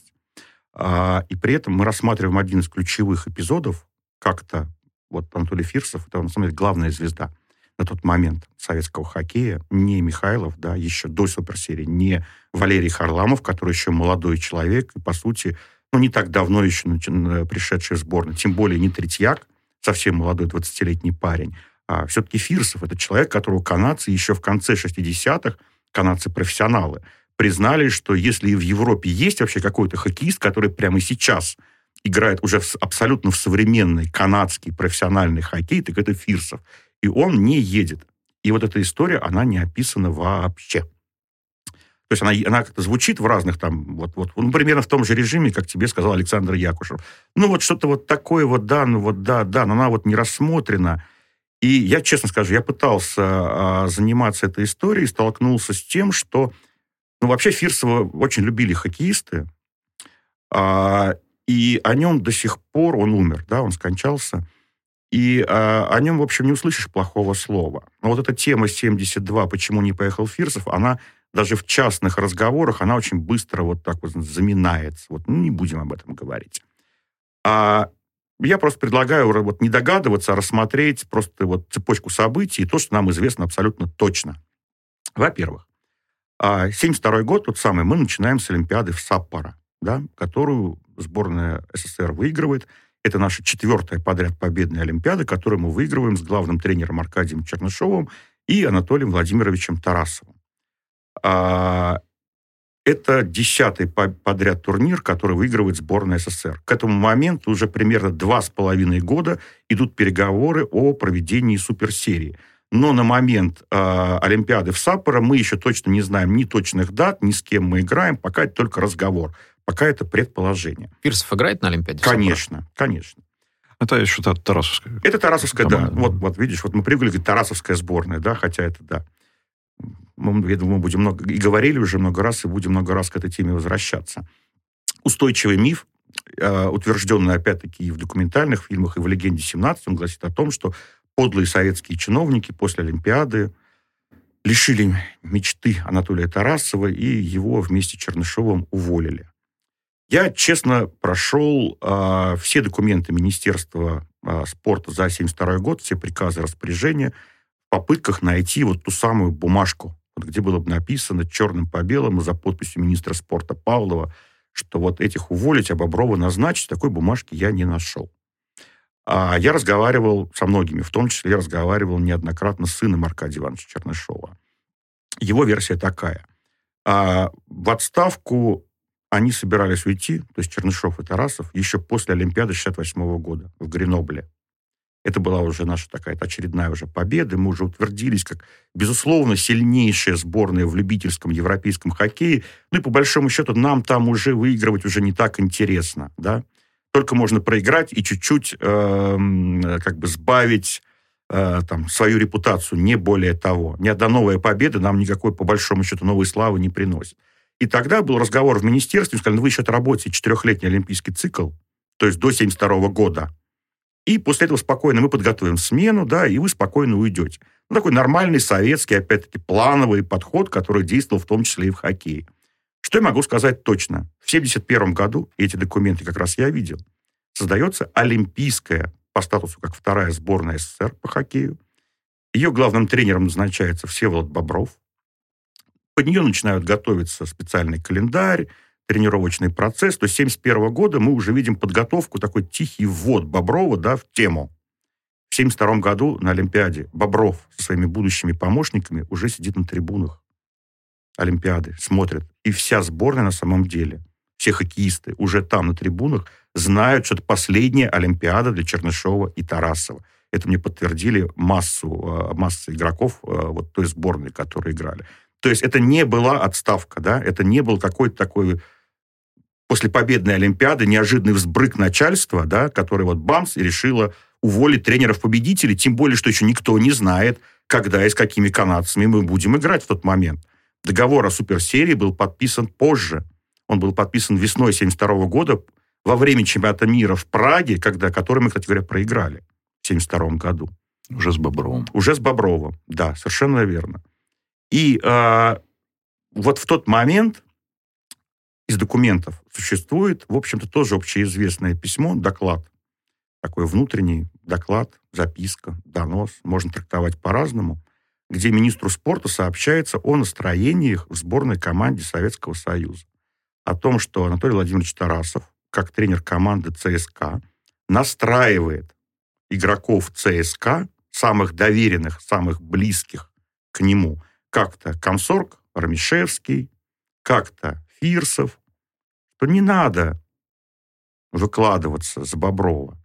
а, и при этом мы рассматриваем один из ключевых эпизодов, как-то вот Анатолий Фирсов, это, на самом деле, главная звезда на тот момент советского хоккея, не Михайлов, да, еще до суперсерии, не Валерий Харламов, который еще молодой человек, и, по сути, ну, не так давно еще пришедший в сборную, тем более не Третьяк, совсем молодой 20-летний парень, а все-таки Фирсов, это человек, которого канадцы еще в конце 60-х, канадцы-профессионалы, признали, что если и в Европе есть вообще какой-то хоккеист, который прямо сейчас играет уже в, абсолютно в современный канадский профессиональный хоккей, так это Фирсов. И он не едет. И вот эта история, она не описана вообще. То есть она, она как-то звучит в разных там, вот, вот, ну, примерно в том же режиме, как тебе сказал Александр Якушев. Ну, вот что-то вот такое вот, да, ну вот, да, да, но она вот не рассмотрена. И я, честно скажу, я пытался а, заниматься этой историей, столкнулся с тем, что ну, вообще Фирсова очень любили хоккеисты, а, и о нем до сих пор, он умер, да, он скончался, и а, о нем, в общем, не услышишь плохого слова. Но вот эта тема 72, почему не поехал Фирсов, она даже в частных разговорах, она очень быстро вот так вот заминается. Вот, ну, не будем об этом говорить. А Я просто предлагаю вот не догадываться, а рассмотреть просто вот цепочку событий и то, что нам известно абсолютно точно. Во-первых, 72 а, год, тот самый, мы начинаем с Олимпиады в Саппоро, да, которую сборная СССР выигрывает. Это наша четвертая подряд победная Олимпиада, которую мы выигрываем с главным тренером Аркадием Чернышовым и Анатолием Владимировичем Тарасовым. А, это десятый подряд турнир, который выигрывает сборная СССР. К этому моменту уже примерно два с половиной года идут переговоры о проведении суперсерии. Но на момент э, Олимпиады в Саппоро мы еще точно не знаем ни точных дат, ни с кем мы играем, пока это только разговор, пока это предположение. Фирсов играет на Олимпиаде? Конечно, конечно. Это еще Тарасовская. Это Тарасовская, да. Вот, вот видишь, вот мы привыкли говорить Тарасовская сборная, да, хотя это да мы, я думаю, будем много, и говорили уже много раз, и будем много раз к этой теме возвращаться. Устойчивый миф, э, утвержденный, опять-таки, и в документальных фильмах, и в «Легенде 17», он гласит о том, что подлые советские чиновники после Олимпиады лишили мечты Анатолия Тарасова, и его вместе с Чернышовым уволили. Я, честно, прошел э, все документы Министерства э, спорта за 1972 год, все приказы, распоряжения, в попытках найти вот ту самую бумажку, вот где было бы написано черным по белому за подписью министра спорта Павлова, что вот этих уволить, а Боброва назначить, такой бумажки я не нашел. А я разговаривал со многими, в том числе я разговаривал неоднократно с сыном Аркадия Ивановича Чернышова. Его версия такая. А в отставку они собирались уйти, то есть Чернышов и Тарасов, еще после Олимпиады 68 года в Гренобле. Это была уже наша такая очередная уже победа. Мы уже утвердились как, безусловно, сильнейшая сборная в любительском европейском хоккее. Ну и по большому счету нам там уже выигрывать уже не так интересно, да. Только можно проиграть и чуть-чуть э, как бы сбавить э, там, свою репутацию, не более того. Ни одна новая победа нам никакой, по большому счету, новой славы не приносит. И тогда был разговор в министерстве, сказали, ну, вы еще отработаете четырехлетний олимпийский цикл, то есть до 72 года, и после этого спокойно мы подготовим смену, да, и вы спокойно уйдете. Ну, такой нормальный советский, опять-таки, плановый подход, который действовал в том числе и в хоккее. Что я могу сказать точно? В 1971 году, эти документы как раз я видел, создается Олимпийская по статусу как вторая сборная СССР по хоккею. Ее главным тренером назначается Всеволод Бобров. Под нее начинают готовиться специальный календарь, тренировочный процесс, то с 1971 года мы уже видим подготовку, такой тихий ввод Боброва да, в тему. В 1972 году на Олимпиаде Бобров со своими будущими помощниками уже сидит на трибунах Олимпиады, смотрит. И вся сборная на самом деле, все хоккеисты уже там на трибунах знают, что это последняя Олимпиада для Чернышова и Тарасова. Это мне подтвердили массу, э, массу игроков э, вот той сборной, которые играли. То есть это не была отставка, да, это не был какой-то такой после победной Олимпиады неожиданный взбрык начальства, да, который вот бамс и решило уволить тренеров-победителей, тем более, что еще никто не знает, когда и с какими канадцами мы будем играть в тот момент. Договор о суперсерии был подписан позже. Он был подписан весной 1972 года во время чемпионата мира в Праге, когда, который мы, кстати говоря, проиграли в 1972 году. Уже с Бобровым. Уже с Бобровым, да, совершенно верно. И э, вот в тот момент из документов существует, в общем-то, тоже общеизвестное письмо, доклад, такой внутренний доклад, записка, донос, можно трактовать по-разному, где министру спорта сообщается о настроениях в сборной команде Советского Союза. О том, что Анатолий Владимирович Тарасов, как тренер команды ЦСКА, настраивает игроков ЦСКА, самых доверенных, самых близких к нему, как-то Комсорг, Рамишевский, как-то Фирсов, что не надо выкладываться за Боброва.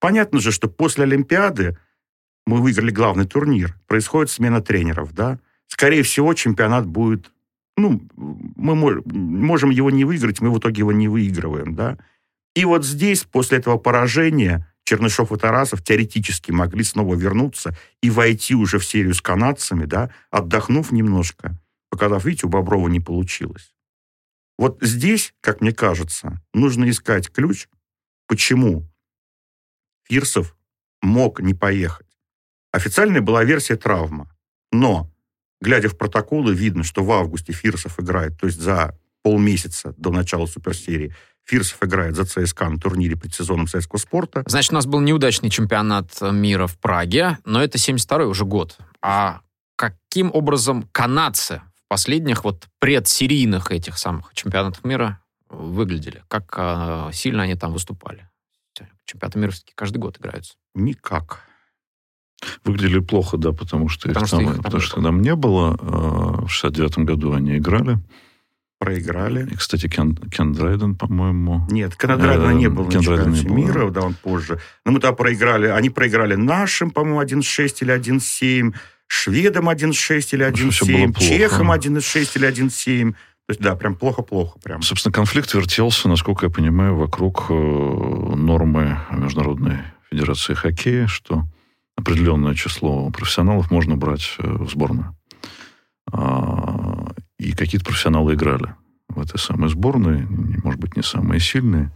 Понятно же, что после Олимпиады мы выиграли главный турнир, происходит смена тренеров, да. Скорее всего, чемпионат будет, ну, мы можем его не выиграть, мы в итоге его не выигрываем, да. И вот здесь, после этого поражения, Чернышов и Тарасов теоретически могли снова вернуться и войти уже в серию с канадцами, да, отдохнув немножко, показав, видите, у Боброва не получилось. Вот здесь, как мне кажется, нужно искать ключ, почему Фирсов мог не поехать. Официальная была версия травма, но, глядя в протоколы, видно, что в августе Фирсов играет, то есть за полмесяца до начала суперсерии, Фирсов играет за ЦСКА на турнире предсезонном советского спорта. Значит, у нас был неудачный чемпионат мира в Праге, но это 72-й уже год. А каким образом канадцы последних вот предсерийных этих самых чемпионатах мира выглядели? Как э, сильно они там выступали? Чемпионаты мира все-таки каждый год играются. Никак. Выглядели плохо, да, потому что Потому их что там, их там потому не что там не было. Э, В 69 году они играли. Проиграли. И, кстати, Кен, Кен Драйден, по-моему. Нет, Канадрайдена Э, не было на Кендрайдена чемпионате не было. мира, да, он позже. Но мы тогда проиграли, они проиграли нашим, по-моему, 1-6 или 1-7, шведам 1-6 или общем, всё было 1-7, плохо. чехам 1-6 или 1-7. То есть, да, прям плохо-плохо. Прям. Собственно, конфликт вертелся, насколько я понимаю, вокруг э, нормы Международной Федерации Хоккея, что определенное число профессионалов можно брать э, в сборную. А, И какие-то профессионалы играли в этой самой сборной, может быть, не самые сильные.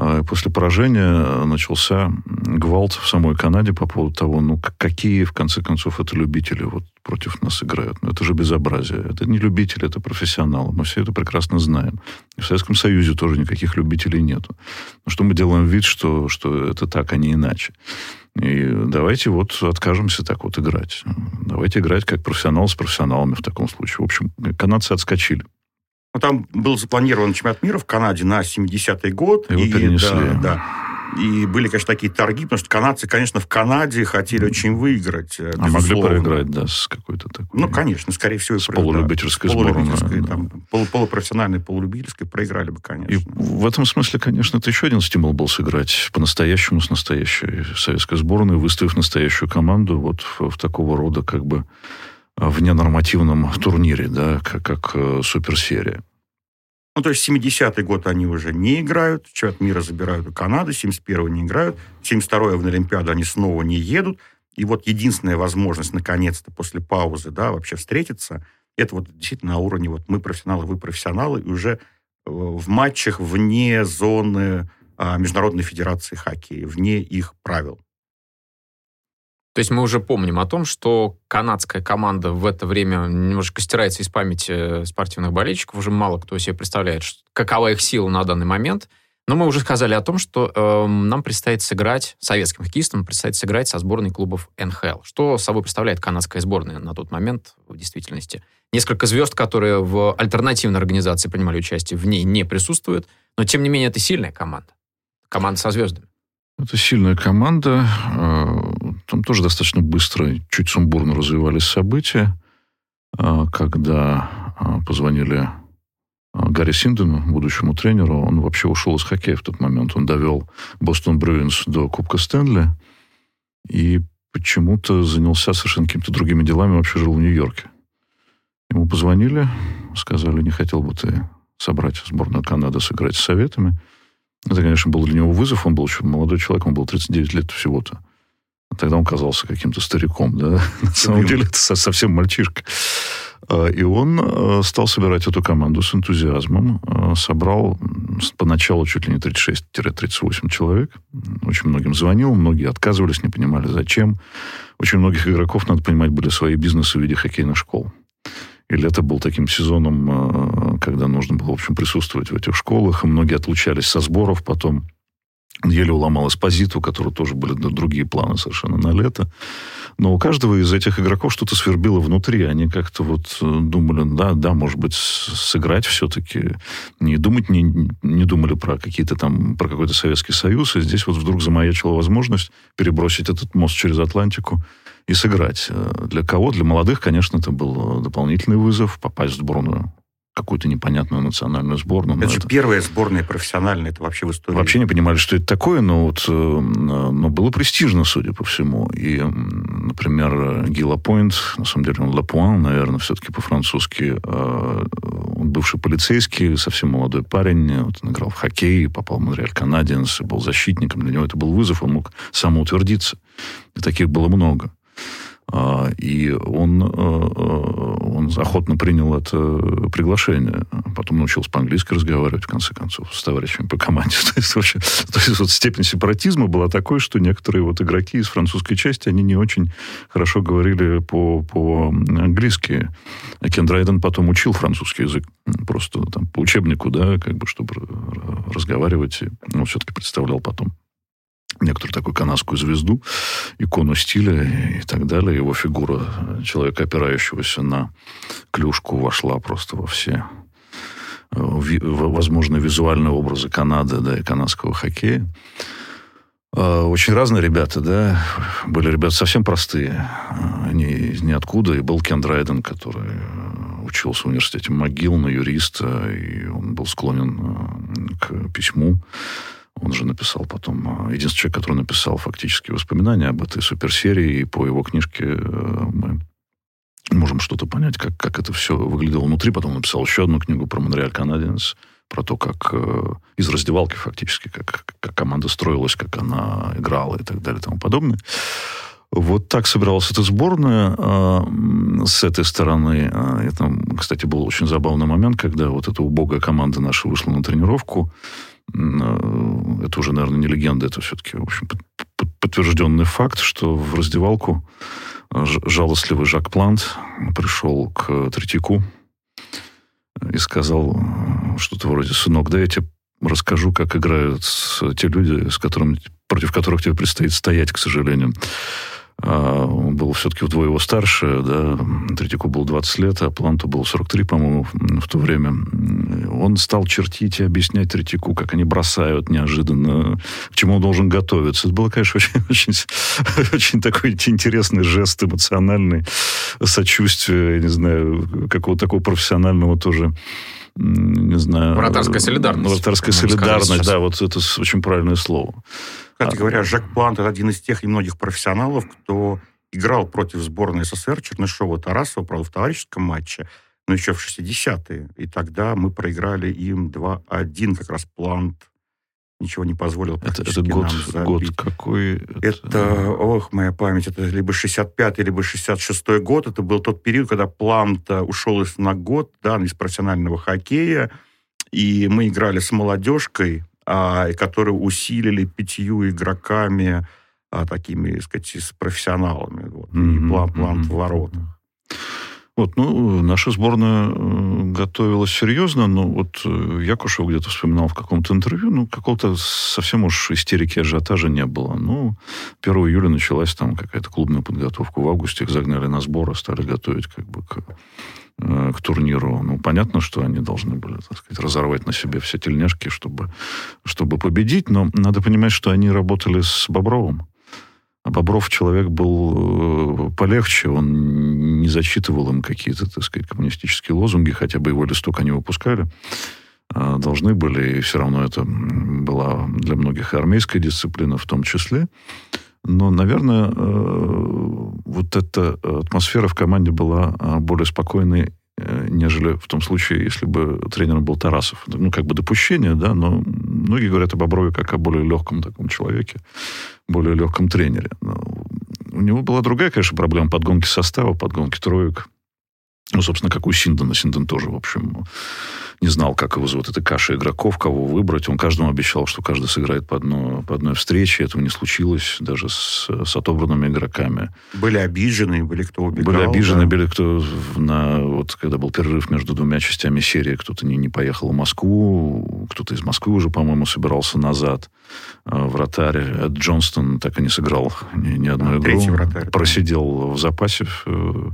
А После поражения начался гвалт в самой Канаде по поводу того, ну, какие, в конце концов, это любители вот против нас играют. Ну, это же безобразие. Это не любители, это профессионалы. Мы все это прекрасно знаем. И в Советском Союзе тоже никаких любителей нету. Но что мы делаем вид, что, что это так, а не иначе. И давайте вот откажемся так вот играть. Давайте играть как профессионал с профессионалами в таком случае. В общем, канадцы отскочили. Ну, там был запланирован чемпионат мира в Канаде на 70-й год. Его и, перенесли. Да, да. И были, конечно, такие торги, потому что канадцы, конечно, в Канаде хотели очень выиграть. э, А могли безусловно. проиграть, да, с какой-то такой... Ну, конечно, скорее всего. и С про- да. полулюбительской полулюбительской, сборной, там, полу- полупрофессиональной, полулюбительской проиграли бы, И конечно. в этом смысле, конечно, это еще один стимул был сыграть по-настоящему с настоящей советской сборной, выставив настоящую команду вот в, в такого рода как бы в ненормативном турнире, да, как, как э, суперсерия. Ну, то есть 70-й год они уже не играют, чемпионат мира забирают у Канады, 71-го не играют, 72-й в Олимпиаду они снова не едут. И вот единственная возможность, наконец-то, после паузы, да, вообще встретиться, это вот действительно на уровне вот мы профессионалы, вы профессионалы, и уже э, в матчах вне зоны а, Международной Федерации Хоккея, вне их правил. То есть мы уже помним о том, что канадская команда в это время немножко стирается из памяти спортивных болельщиков. Уже мало кто себе представляет, какова их сила на данный момент. Но мы уже сказали о том, что эм, нам предстоит сыграть, советским хоккеистам предстоит сыграть со сборной клубов НХЛ. Что собой представляет канадская сборная на тот момент в действительности? Несколько звезд, которые в альтернативной организации принимали участие, в ней не присутствуют. Но, тем не менее, это сильная команда. Команда со звездами. Это сильная команда. э, Там тоже достаточно быстро, чуть сумбурно развивались события. Э, Когда э, позвонили Гарри Синдену, будущему тренеру, он вообще ушел из хоккея в тот момент. Он довел Бостон Брюинс до Кубка Стэнли и почему-то занялся совершенно какими-то другими делами, вообще жил в Нью-Йорке. Ему позвонили, сказали, не хотел бы ты собрать сборную Канады, сыграть с Советами. Это, конечно, был для него вызов. Он был еще молодой человек, он был 39 лет всего-то. А Тогда он казался каким-то стариком, да. На самом деле это со- совсем мальчишка. А, И он э, стал собирать эту команду с энтузиазмом. Э, Собрал поначалу чуть ли не 36-38 человек. Очень многим звонил, многие отказывались, не понимали, зачем. Очень многих игроков, надо понимать, были свои бизнесы в виде хоккейных школ. И лето был таким сезоном, э, когда нужно было, в общем, присутствовать в этих школах, и многие отлучались со сборов потом. Еле уломал Эспозиту, у которого тоже были другие планы совершенно на лето. Но у каждого из этих игроков что-то свербило внутри. Они как-то вот э, думали, да, да, может быть, сыграть все-таки. Не думать, не, не думали про какие-то там, про какой-то Советский Союз. И здесь вот вдруг замаячила возможность перебросить этот мост через Атлантику и сыграть. Э, Для кого? Для молодых, конечно, это был э, дополнительный вызов попасть в сборную какую-то непонятную национальную сборную. Это же это- первая сборная профессиональная, это вообще в истории. Вообще не понимали, что это такое, но, вот, э, но было престижно, судя по всему. И, например, Ги Лапойнт, на самом деле он Лапуан, наверное, все-таки по-французски, он бывший полицейский, совсем молодой парень, вот он играл в хоккей, попал в Монреаль Канадиенс, был защитником, для него это был вызов, он мог самоутвердиться. И таких было много. А, И он, э, э, он охотно принял это приглашение. Потом научился по-английски разговаривать, в конце концов, с товарищами по команде. то, есть, вообще, то есть вот степень сепаратизма была такой, что некоторые вот игроки из французской части, они не очень хорошо говорили по, по-английски. Кен Драйден потом учил французский язык просто там по учебнику, да, как бы, чтобы разговаривать. И, ну, все-таки представлял потом некоторую такую канадскую звезду, икону стиля и так далее. Его фигура человека, опирающегося на клюшку, вошла просто во все э, возможные визуальные образы Канады, да, и канадского хоккея. А, очень разные ребята, да. Были ребята совсем простые. Они из ниоткуда. И был Кен Драйден, который э, учился в университете МcGill на юриста, и он был склонен э, к письму он же написал потом, а, единственный человек, который написал фактически воспоминания об этой суперсерии, и по его книжке э, мы можем что-то понять, как, как это все выглядело внутри. Потом написал еще одну книгу про Монреаль Канадиенс, про то, как э, из раздевалки фактически, как, как команда строилась, как она играла и так далее и тому подобное. Вот так собиралась эта сборная э, с этой стороны. Э, это, кстати, был очень забавный момент, когда вот эта убогая команда наша вышла на тренировку. Э, это уже, наверное, не легенда, это все-таки, в общем, подтвержденный факт, что в раздевалку э, жалостливый Жак Плант пришел к Третьяку и сказал э, что-то вроде «Сынок, да я тебе расскажу, как играют те люди, с которыми, против которых тебе предстоит стоять, к сожалению». А, он был все-таки вдвое его старше, да, Третьяку был 20 лет, а Планту был 43, по-моему, в то время. Он стал чертить и объяснять Третьяку, как они бросают неожиданно, к чему он должен готовиться. Это было, конечно, очень, очень, очень такой интересный жест эмоциональный, сочувствие, я не знаю, какого-то такого профессионального тоже не знаю... Вратарская солидарность. Вратарская солидарность, да, вот это очень правильное слово. Кстати говоря, Жак Плант – это один из тех немногих профессионалов, кто играл против сборной СССР Чернышова Тарасова, правда, в товарищеском матче, но еще в 60-е. И тогда мы проиграли им 2-1, как раз Плант ничего не позволил это, это год, год какой? Это, это, ох, моя память, это либо 65-й, либо 66-й год. Это был тот период, когда Плант ушел из, на год да, из профессионального хоккея, и мы играли с молодежкой, а, которые усилили пятью игроками, а, такими, так сказать, с профессионалами. Вот, mm-hmm. И план, план mm-hmm. в воротах. Вот, ну, наша сборная э, готовилась серьезно, но вот э, Якушев где-то вспоминал в каком-то интервью, ну, какого-то совсем уж истерики, ажиотажа не было. Ну, 1 июля началась там какая-то клубная подготовка. В августе их загнали на сборы, стали готовить как бы к к турниру. Ну, понятно, что они должны были, так сказать, разорвать на себе все тельняшки, чтобы, чтобы победить, но надо понимать, что они работали с Бобровым. А Бобров человек был э, полегче, он не зачитывал им какие-то, так сказать, коммунистические лозунги, хотя бы его листок они выпускали. А должны были, и все равно это была для многих армейская дисциплина в том числе. Но, наверное, э, вот эта атмосфера в команде была а, более спокойной, э, нежели в том случае, если бы тренером был Тарасов. Ну, как бы допущение, да, но многие говорят об Оброве как о более легком таком человеке, более легком тренере. Но у него была другая, конечно, проблема подгонки состава, подгонки троек. Ну, собственно, как у Синдена. Синден тоже, в общем, не знал, как его зовут, этой каши игроков, кого выбрать. Он каждому обещал, что каждый сыграет по, одно, по одной встрече. Этого не случилось даже с, с отобранными игроками. Были обижены, были кто убегал. Были обижены, да? были кто, на, вот когда был перерыв между двумя частями серии, кто-то не, не поехал в Москву, кто-то из Москвы уже, по-моему, собирался назад. А, вратарь Джонстон так и не сыграл ни, ни одну а, игру. Вратарь, Просидел да. в запасе. Э,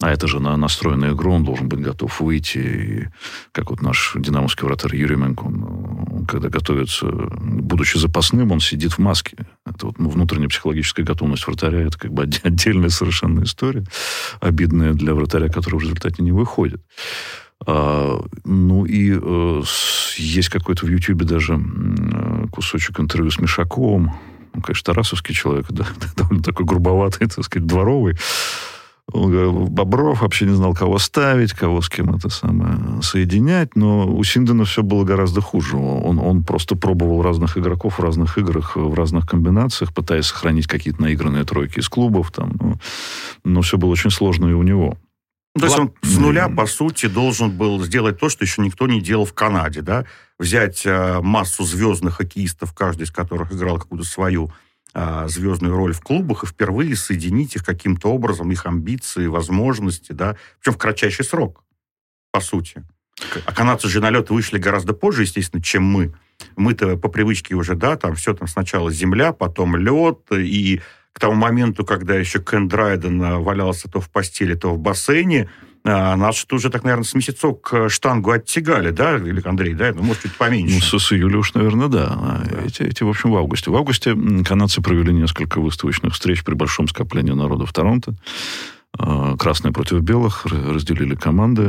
а это же на настроенную игру, он должен быть готов выйти. И, как вот наш динамовский вратарь Юрий Менко, он, когда готовится, будучи запасным, он сидит в маске. Это вот ну, внутренняя психологическая готовность вратаря, это как бы отдельная совершенно история, обидная для вратаря, который в результате не выходит. А, ну и э, есть какой-то в Ютьюбе даже э, кусочек интервью с Мишаковым. Ну, конечно, Тарасовский человек, да, довольно такой грубоватый, так сказать, дворовый. Бобров вообще не знал, кого ставить, кого с кем это самое соединять, но у Синдена все было гораздо хуже. Он, он просто пробовал разных игроков в разных играх, в разных комбинациях, пытаясь сохранить какие-то наигранные тройки из клубов, там, но, но все было очень сложно и у него. То есть он с нуля, по сути, должен был сделать то, что еще никто не делал в Канаде, да? Взять э, массу звездных хоккеистов, каждый из которых играл какую-то свою э, звездную роль в клубах, и впервые соединить их каким-то образом, их амбиции, возможности, да? Причем в кратчайший срок, по сути. А канадцы же на лед вышли гораздо позже, естественно, чем мы. Мы-то по привычке уже, да, там все там сначала земля, потом лед, и к тому моменту, когда еще Кен Драйден э, валялся то в постели, то в бассейне, а, нас что уже так, наверное, с месяцок штангу оттягали, да, или Андрей, да, ну, может, чуть Ну, поменьше. с, с июля уж, наверное, да. А Да. Эти, эти, в общем, в августе. В августе канадцы провели несколько выставочных встреч при большом скоплении народа в Торонто. А, Красные против белых, разделили команды.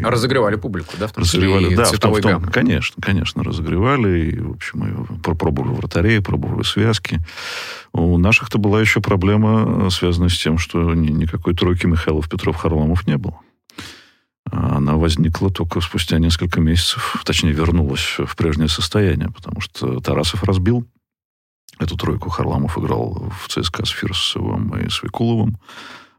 и- Разогревали публику, да? В том числе Разогревали, и да, в том- в том- конечно, конечно, разогревали, и, в общем, и пробовали вратарей, пробовали связки. У наших-то была еще проблема, э, связанная с тем, что ни- никакой тройки Михайлов, Петров, Харламов не было. А Она возникла только спустя несколько месяцев, точнее, вернулась в прежнее состояние, потому что Тарасов разбил эту тройку. Харламов играл в ЦСКА с Фирсовым и с Викуловым.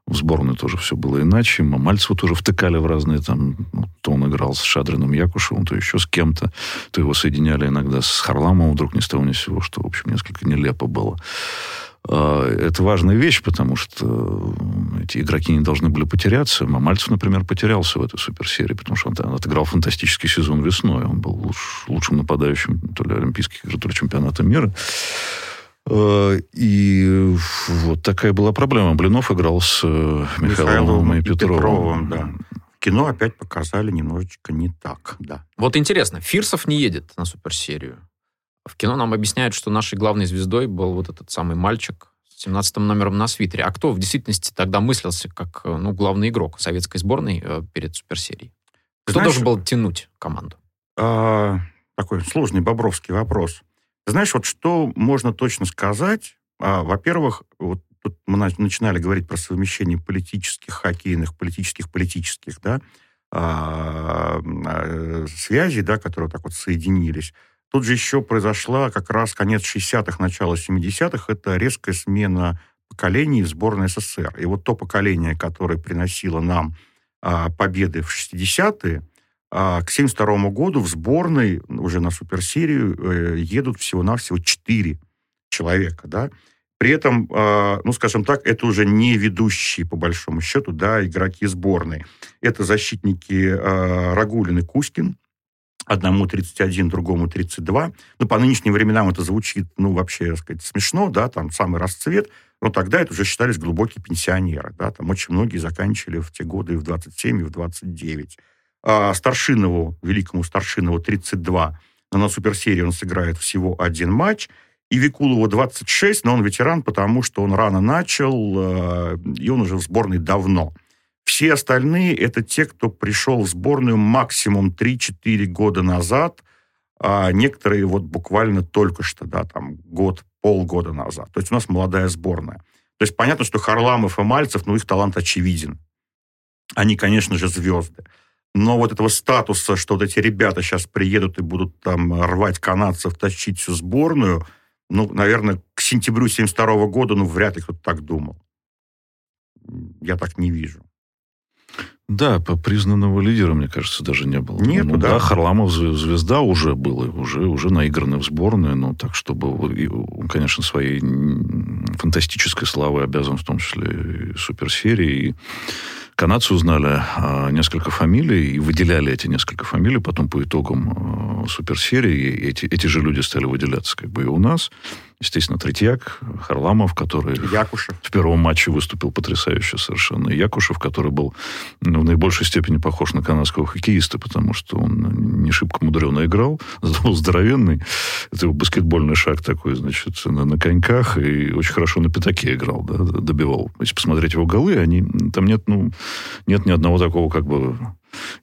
В сборной тоже все было иначе. Мамальцева тоже втыкали в разные там... то он играл с Шадриным Якушевым, то еще с кем-то. То его соединяли иногда с Харламовым вдруг ни с того ни с сего, что, в общем, несколько нелепо было. А, Это важная вещь, потому что эти игроки не должны были потеряться. Мамальцев, например, потерялся в этой суперсерии, потому что он отыграл фантастический сезон весной. Он был луч- лучшим нападающим то ли Олимпийских игр, то ли чемпионата мира. Э, И вот такая была проблема. Блинов играл с э, Михайловым и Петровым. Петровым, да. Кино опять показали немножечко не так, да. Вот интересно, Фирсов не едет на суперсерию. В кино нам объясняют, что нашей главной звездой был вот этот самый мальчик с 17 номером на свитере. А кто в действительности тогда мыслился как э, ну, главный игрок советской сборной э, перед суперсерией? Кто Знаешь, должен был тянуть команду? А, такой сложный бобровский вопрос. Знаешь, вот что можно точно сказать? А, во-первых, вот тут мы нач- начинали говорить про совмещение политических, хоккейных, политических, политических, да, а, а, связей, да, которые вот так вот соединились. Тут же еще произошла как раз конец 60-х, начало 70-х. Это резкая смена поколений в сборной СССР. И вот то поколение, которое приносило нам а, победы в 60-е, а к 1972 году в сборной уже на суперсерию э, едут всего-навсего 4 человека, да. При этом, э, ну, скажем так, это уже не ведущие, по большому счету, да, игроки сборной. Это защитники э, Рагулин и Кузькин, одному 31, другому 32. Ну, по нынешним временам это звучит, ну, вообще, так сказать, смешно, да, там самый расцвет, но тогда это уже считались глубокие пенсионеры, да, там очень многие заканчивали в те годы и в 27, и в 29. А Старшинову, великому Старшинову 32, но на суперсерии он сыграет всего один матч, и Викулову 26, но он ветеран, потому что он рано начал, э, и он уже в сборной давно. Все остальные это те, кто пришел в сборную максимум 3-4 года назад, а некоторые вот буквально только что, да, там год, полгода назад. То есть у нас молодая сборная. То есть понятно, что Харламов и Мальцев, ну, их талант очевиден. Они, конечно же, звезды. Но вот этого статуса, что вот эти ребята сейчас приедут и будут там рвать канадцев, тащить всю сборную, ну, наверное, к сентябрю 72 года, ну, вряд ли кто-то так думал. Я так не вижу. Да, по признанного лидера, мне кажется, даже не было. Нету, ну, да. Харламов зв- звезда уже был, уже, уже наигранный в сборную, но так, чтобы... Он, конечно, своей фантастической славой обязан, в том числе и суперсерии. И канадцы узнали а, несколько фамилий и выделяли эти несколько фамилий. Потом по итогам а, суперсерии эти, эти же люди стали выделяться как бы и у нас. Естественно, Третьяк, Харламов, который Якушев. в первом матче выступил потрясающе совершенно. И Якушев, который был ну, в наибольшей степени похож на канадского хоккеиста, потому что он не шибко мудрено играл, зато здоровенный. Это его баскетбольный шаг такой, значит, на, на коньках, и очень хорошо на пятаке играл, да, добивал. Если посмотреть его голы, они, там нет, ну, нет ни одного такого как бы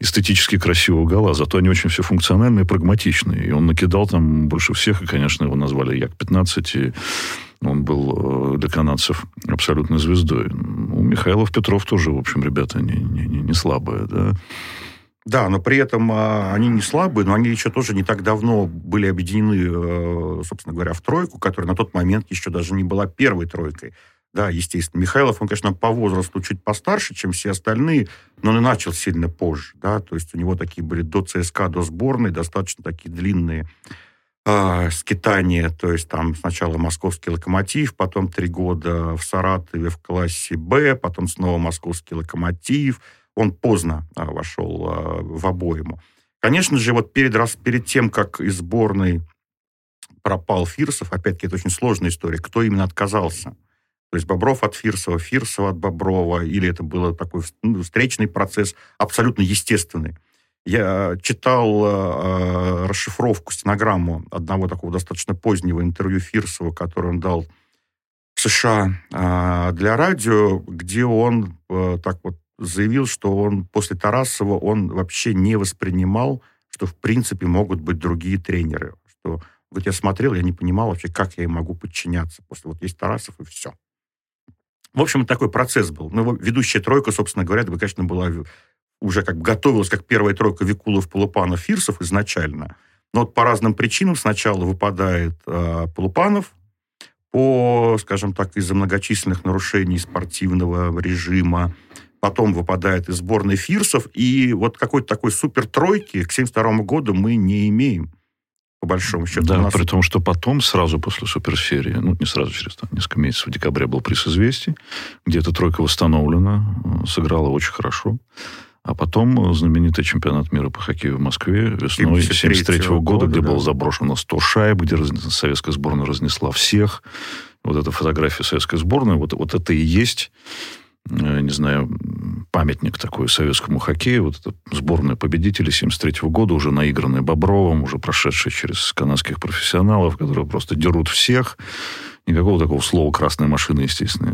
эстетически красивого гола, зато они очень все функциональные и прагматичные. И он накидал там больше всех, и, конечно, его назвали Як-15, и он был э, для канадцев абсолютной звездой. У Михайлов Петров тоже, в общем, ребята не, не, не- не слабые, да. Да, но при этом а, они не слабые, но они еще тоже не так давно были объединены, э, собственно говоря, в тройку, которая на тот момент еще даже не была первой тройкой. Да, естественно. Михайлов, он, конечно, по возрасту чуть постарше, чем все остальные, но он и начал сильно позже, да, то есть у него такие были до ЦСКА, до сборной достаточно такие длинные э, скитания, то есть там сначала московский локомотив, потом три года в Саратове в классе Б, потом снова московский локомотив. Он поздно э, вошел э, в обойму. Конечно же, вот перед, раз, перед тем, как из сборной пропал Фирсов, опять-таки, это очень сложная история, кто именно отказался. То есть Бобров от Фирсова, Фирсова от Боброва, или это был такой ну, встречный процесс, абсолютно естественный. Я читал э, расшифровку, стенограмму одного такого достаточно позднего интервью Фирсова, которое он дал в США э, для радио, где он э, так вот заявил, что он после Тарасова он вообще не воспринимал, что в принципе могут быть другие тренеры. Что вот я смотрел, я не понимал вообще, как я им могу подчиняться. После вот есть Тарасов и все. В общем, такой процесс был. Ну, ведущая тройка, собственно говоря, это, конечно, была уже как готовилась как первая тройка Викулов, Полупанов, Фирсов изначально. Но вот по разным причинам сначала выпадает э, Полупанов по, скажем так, из-за многочисленных нарушений спортивного режима. Потом выпадает из сборной Фирсов. И вот какой-то такой супер тройки к 1972 году мы не имеем по большому счету. Да, нас... при том, что потом, сразу после суперсерии, ну, не сразу, через там, несколько месяцев, в декабре был приз известий, где эта тройка восстановлена, э, сыграла очень хорошо. А потом знаменитый чемпионат мира по хоккею в Москве весной 1973 -го года, где да. было заброшено 100 шайб, где советская сборная разнесла всех. Вот эта фотография советской сборной, вот, вот это и есть Э, не знаю, памятник такой советскому хоккею. Вот это сборная победителей 73 года, уже наигранная Бобровым, уже прошедшая через канадских профессионалов, которые просто дерут всех. Никакого такого слова «красная машина», естественно,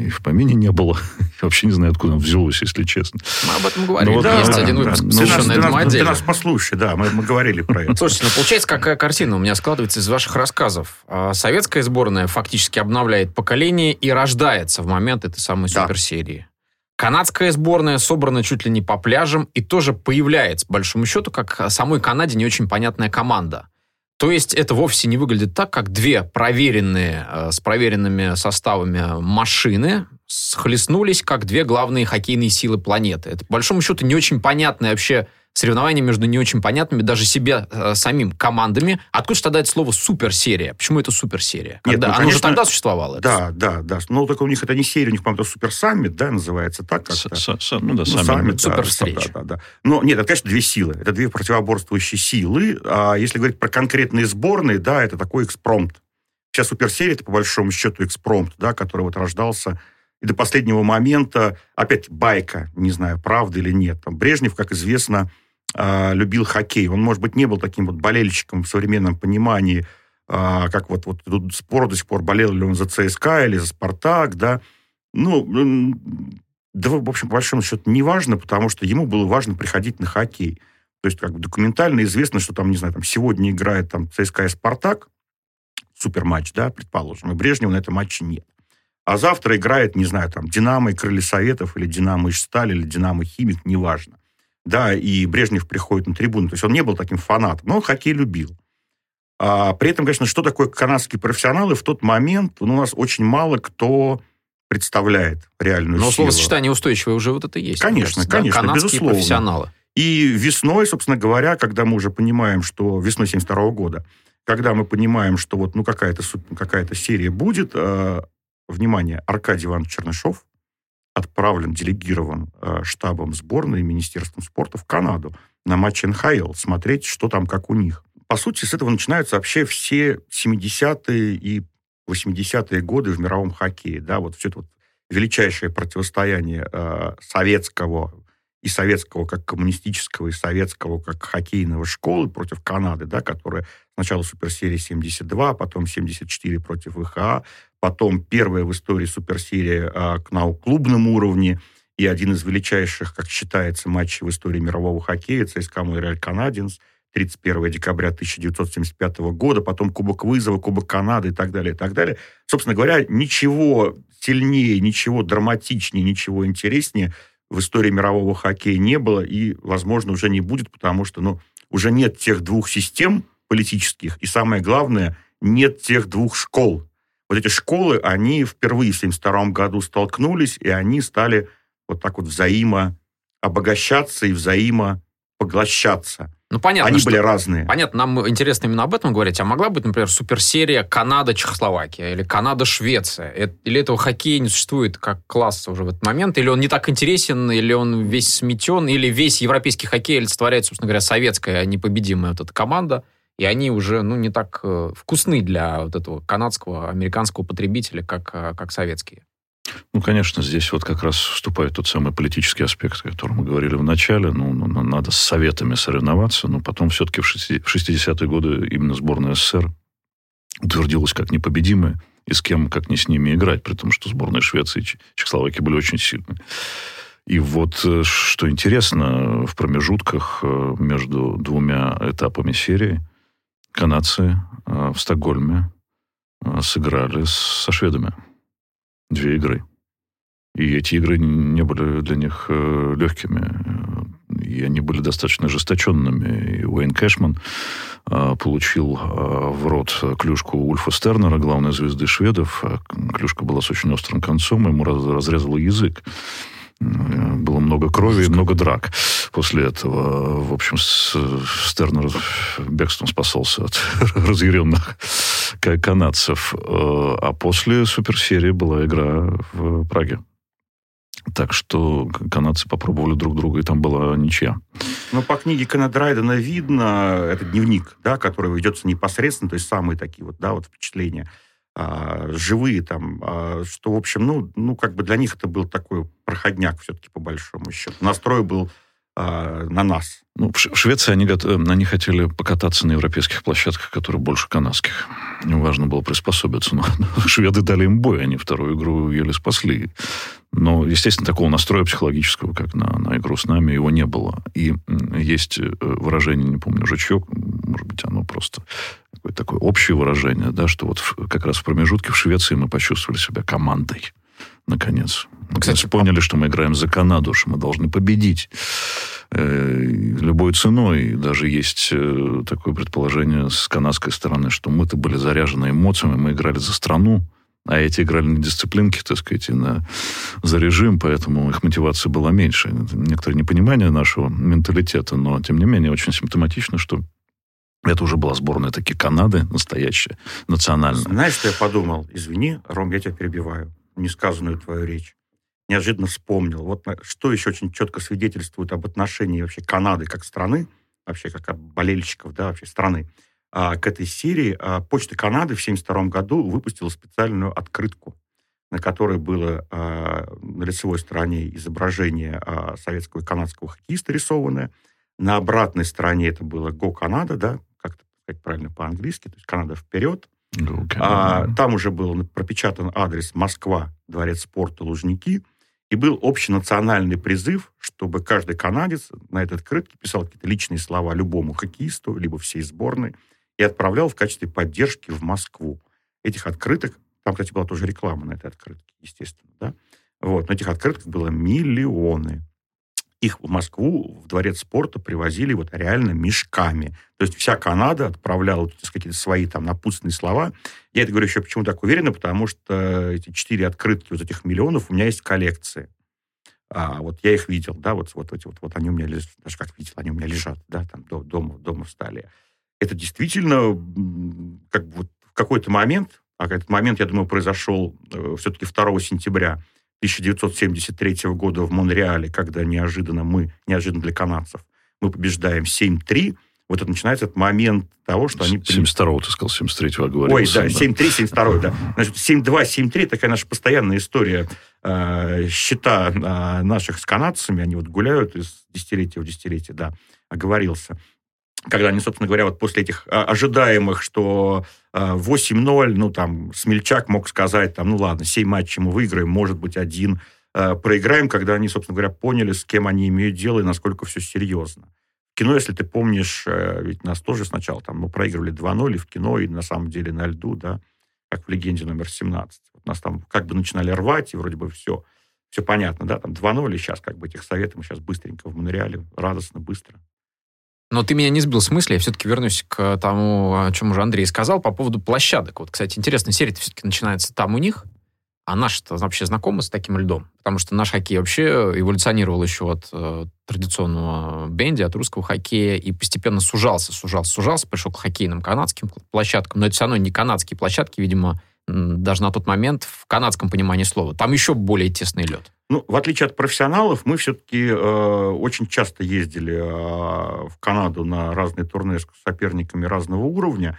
и в помине не было. Я вообще не знаю, откуда оно взялось, если честно. Мы об этом говорили. Ну, да, Есть да, один выпуск, да. совершенно этому нас, отделе. Ты нас послушай, да, мы, мы говорили про это. Слушайте, ну получается, какая картина у меня складывается из ваших рассказов. А, советская сборная фактически обновляет поколение и рождается в момент этой самой да. суперсерии. Канадская сборная собрана чуть ли не по пляжам и тоже появляется, по большому счету, как самой Канаде не очень понятная команда. То есть это вовсе не выглядит так, как две проверенные, э, с проверенными составами машины схлестнулись, как две главные хоккейные силы планеты. Это, по большому счету, не очень понятная вообще соревнования между не очень понятными даже себе э, самим командами. Откуда же тогда это слово суперсерия? Почему это суперсерия? Когда? Нет, ну, Оно конечно, уже тогда существовало? Да, да, да. Но только у них это не серия, у них, по-моему, это суперсаммит, да, называется так как-то. С, с, ну да, ну, саммит. Супер да, да, да, да. Но нет, это, конечно, две силы. Это две противоборствующие силы. А если говорить про конкретные сборные, да, это такой экспромт. Сейчас суперсерия, это по большому счету экспромт, да, который вот рождался и до последнего момента, опять байка, не знаю, правда или нет. Там Брежнев, как известно, э, любил хоккей. Он, может быть, не был таким вот болельщиком в современном понимании, э, как вот, вот тут спор до сих пор, болел ли он за ЦСКА или за Спартак, да. Ну, да, в общем, по большому счету, не важно, потому что ему было важно приходить на хоккей. То есть, как бы документально известно, что там, не знаю, там сегодня играет там ЦСКА и Спартак, суперматч, да, предположим, и Брежнева на этом матче нет. А завтра играет, не знаю, там, Динамо и Крылья Советов, или Динамо и Сталь, или Динамо Химик, неважно. Да, и Брежнев приходит на трибуну. То есть он не был таким фанатом, но он хоккей любил. А, при этом, конечно, что такое канадские профессионалы в тот момент ну, у нас очень мало кто представляет реальную Но словосочетание устойчивое уже вот это есть. Конечно, кажется, конечно, да? Канадские безусловно. профессионалы. И весной, собственно говоря, когда мы уже понимаем, что весной 72 года, когда мы понимаем, что вот ну какая-то какая серия будет, э, внимание, Аркадий Иванович Чернышов отправлен, делегирован э, штабом сборной Министерством спорта в Канаду на матч НХЛ, смотреть, что там, как у них. По сути, с этого начинаются вообще все 70-е и 80-е годы в мировом хоккее. Да, вот все это вот величайшее противостояние э, советского и советского как коммунистического, и советского как хоккейного школы против Канады, да, которая сначала суперсерия 72, потом 74 против ВХА, потом первая в истории суперсерия а, на клубном уровне, и один из величайших, как считается, матчей в истории мирового хоккея ЦСКА Монреаль Канадинс 31 декабря 1975 года, потом Кубок вызова, Кубок Канады и так далее, и так далее. Собственно говоря, ничего сильнее, ничего драматичнее, ничего интереснее в истории мирового хоккея не было и, возможно, уже не будет, потому что ну, уже нет тех двух систем политических, и самое главное, нет тех двух школ, вот эти школы, они впервые в 1972 году столкнулись, и они стали вот так вот взаимообогащаться и взаимопоглощаться. Ну, понятно. Они что, были разные. Понятно, нам интересно именно об этом говорить. А могла быть, например, суперсерия Канада-Чехословакия или Канада-Швеция? Или этого хоккея не существует как класса уже в этот момент? Или он не так интересен, или он весь сметен, или весь европейский хоккей олицетворяет, собственно говоря, советская непобедимая вот эта команда, и они уже, ну, не так э, вкусны для вот этого канадского, американского потребителя, как, э, как советские. Ну, конечно, здесь вот как раз вступает тот самый политический аспект, о котором мы говорили в начале. Ну, ну, ну надо с советами соревноваться, но потом все-таки в 60-е годы именно сборная СССР утвердилась как непобедимая, и с кем, как не с ними играть, при том, что сборные Швеции и Чехословакии были очень сильны. И вот, э, что интересно, в промежутках между двумя этапами серии канадцы э, в Стокгольме сыграли со шведами две игры. И эти игры не были для них э, легкими. И они были достаточно ожесточенными. И Уэйн Кэшман э, получил э, в рот клюшку Ульфа Стернера, главной звезды шведов. Клюшка была с очень острым концом, ему раз, разрезала язык. Было много крови и много драк после этого. В общем, Стернер бегством спасался от разъяренных канадцев. Э, а после суперсерии была игра в Праге. Так что канадцы попробовали друг друга, и там была ничья. Ну, по книге Кеннет Райдена видно, это дневник, да, который ведется непосредственно, то есть самые такие вот, да, вот впечатления а, живые там, а, что, в общем, ну, ну, как бы для них это был такой проходняк все-таки, по большому счету. Настрой был а, на нас. Ну, в Швеции они, они хотели покататься на европейских площадках, которые больше канадских. Им важно было приспособиться. Но шведы дали им бой, они вторую игру еле спасли. Но, естественно, такого настроя психологического, как на, на игру с нами, его не было. И есть э, выражение, не помню чье, может быть, оно просто какое-то такое общее выражение, да, что вот в, как раз в промежутке в Швеции мы почувствовали себя командой наконец. Мы, кстати, поняли, что мы играем за Канаду, что мы должны победить э, любой ценой. Даже есть э, такое предположение с канадской стороны, что мы-то были заряжены эмоциями, мы играли за страну, а эти играли на дисциплинке, так сказать, и на, за режим, поэтому их мотивация была меньше. Некоторое непонимание нашего менталитета, но, тем не менее, очень симптоматично, что это уже была сборная таки Канады, настоящая, национальная. Знаешь, что я подумал? Извини, Ром, я тебя перебиваю несказанную твою речь. Неожиданно вспомнил. Вот что еще очень четко свидетельствует об отношении вообще Канады как страны, вообще как болельщиков, да, вообще страны, к этой серии. А, Почта Канады в 1972 году выпустила специальную открытку, на которой было а, на лицевой стороне изображение а, советского и канадского хоккеиста рисованное. На обратной стороне это было «Го Канада», да, как сказать правильно по-английски, то есть «Канада вперед», а, там уже был пропечатан адрес Москва, Дворец спорта, Лужники, и был общенациональный призыв, чтобы каждый канадец на этой открытке писал какие-то личные слова любому хоккеисту, либо всей сборной, и отправлял в качестве поддержки в Москву. Этих открыток, там, кстати, была тоже реклама на этой открытке, естественно, да, вот, но этих открыток было миллионы их в Москву, в дворец спорта привозили вот реально мешками. То есть вся Канада отправляла какие-то свои там напутственные слова. Я это говорю еще почему так уверенно, потому что эти четыре открытки вот этих миллионов у меня есть коллекции. А, вот я их видел, да, вот, вот эти вот, вот они у меня даже как видел, они у меня лежат, да, там дома, дома в столе. Это действительно как бы вот в какой-то момент, а этот момент, я думаю, произошел э, все-таки 2 сентября 1973 года в Монреале, когда неожиданно мы, неожиданно для канадцев, мы побеждаем 7-3, вот это начинается этот момент того, что они... 72-го, ты сказал, 73-го говорил. Ой, да, 7-3, 72 да. Значит, 7-2, 7-3, такая наша постоянная история э, счета э, наших с канадцами, они вот гуляют из десятилетия в десятилетие, да, оговорился когда они, собственно говоря, вот после этих а, ожидаемых, что 8-0, а, ну, там, Смельчак мог сказать, там, ну, ладно, 7 матчей мы выиграем, может быть, один а, проиграем, когда они, собственно говоря, поняли, с кем они имеют дело и насколько все серьезно. В кино, если ты помнишь, э, ведь нас тоже сначала там, мы проигрывали 2-0 в кино, и на самом деле на льду, да, как в «Легенде номер 17». Вот нас там как бы начинали рвать, и вроде бы все, все понятно, да, там 2-0, и сейчас как бы этих советов мы сейчас быстренько в Монреале, радостно, быстро Но ты меня не сбил с мысли, я все-таки вернусь к тому, о чем уже Андрей сказал, по поводу площадок. Вот, кстати, интересная серия все-таки начинается там у них, а наши-то вообще знакомы с таким льдом? Потому что наш хоккей вообще эволюционировал еще от э, традиционного бенди, от русского хоккея, и постепенно сужался, сужался, сужался, пришел к хоккейным канадским площадкам, но это все равно не канадские площадки, видимо, даже на тот момент в канадском понимании слова. Там еще более тесный лед. Ну, в отличие от профессионалов, мы все-таки э, очень часто ездили э, в Канаду на разные турне с соперниками разного уровня.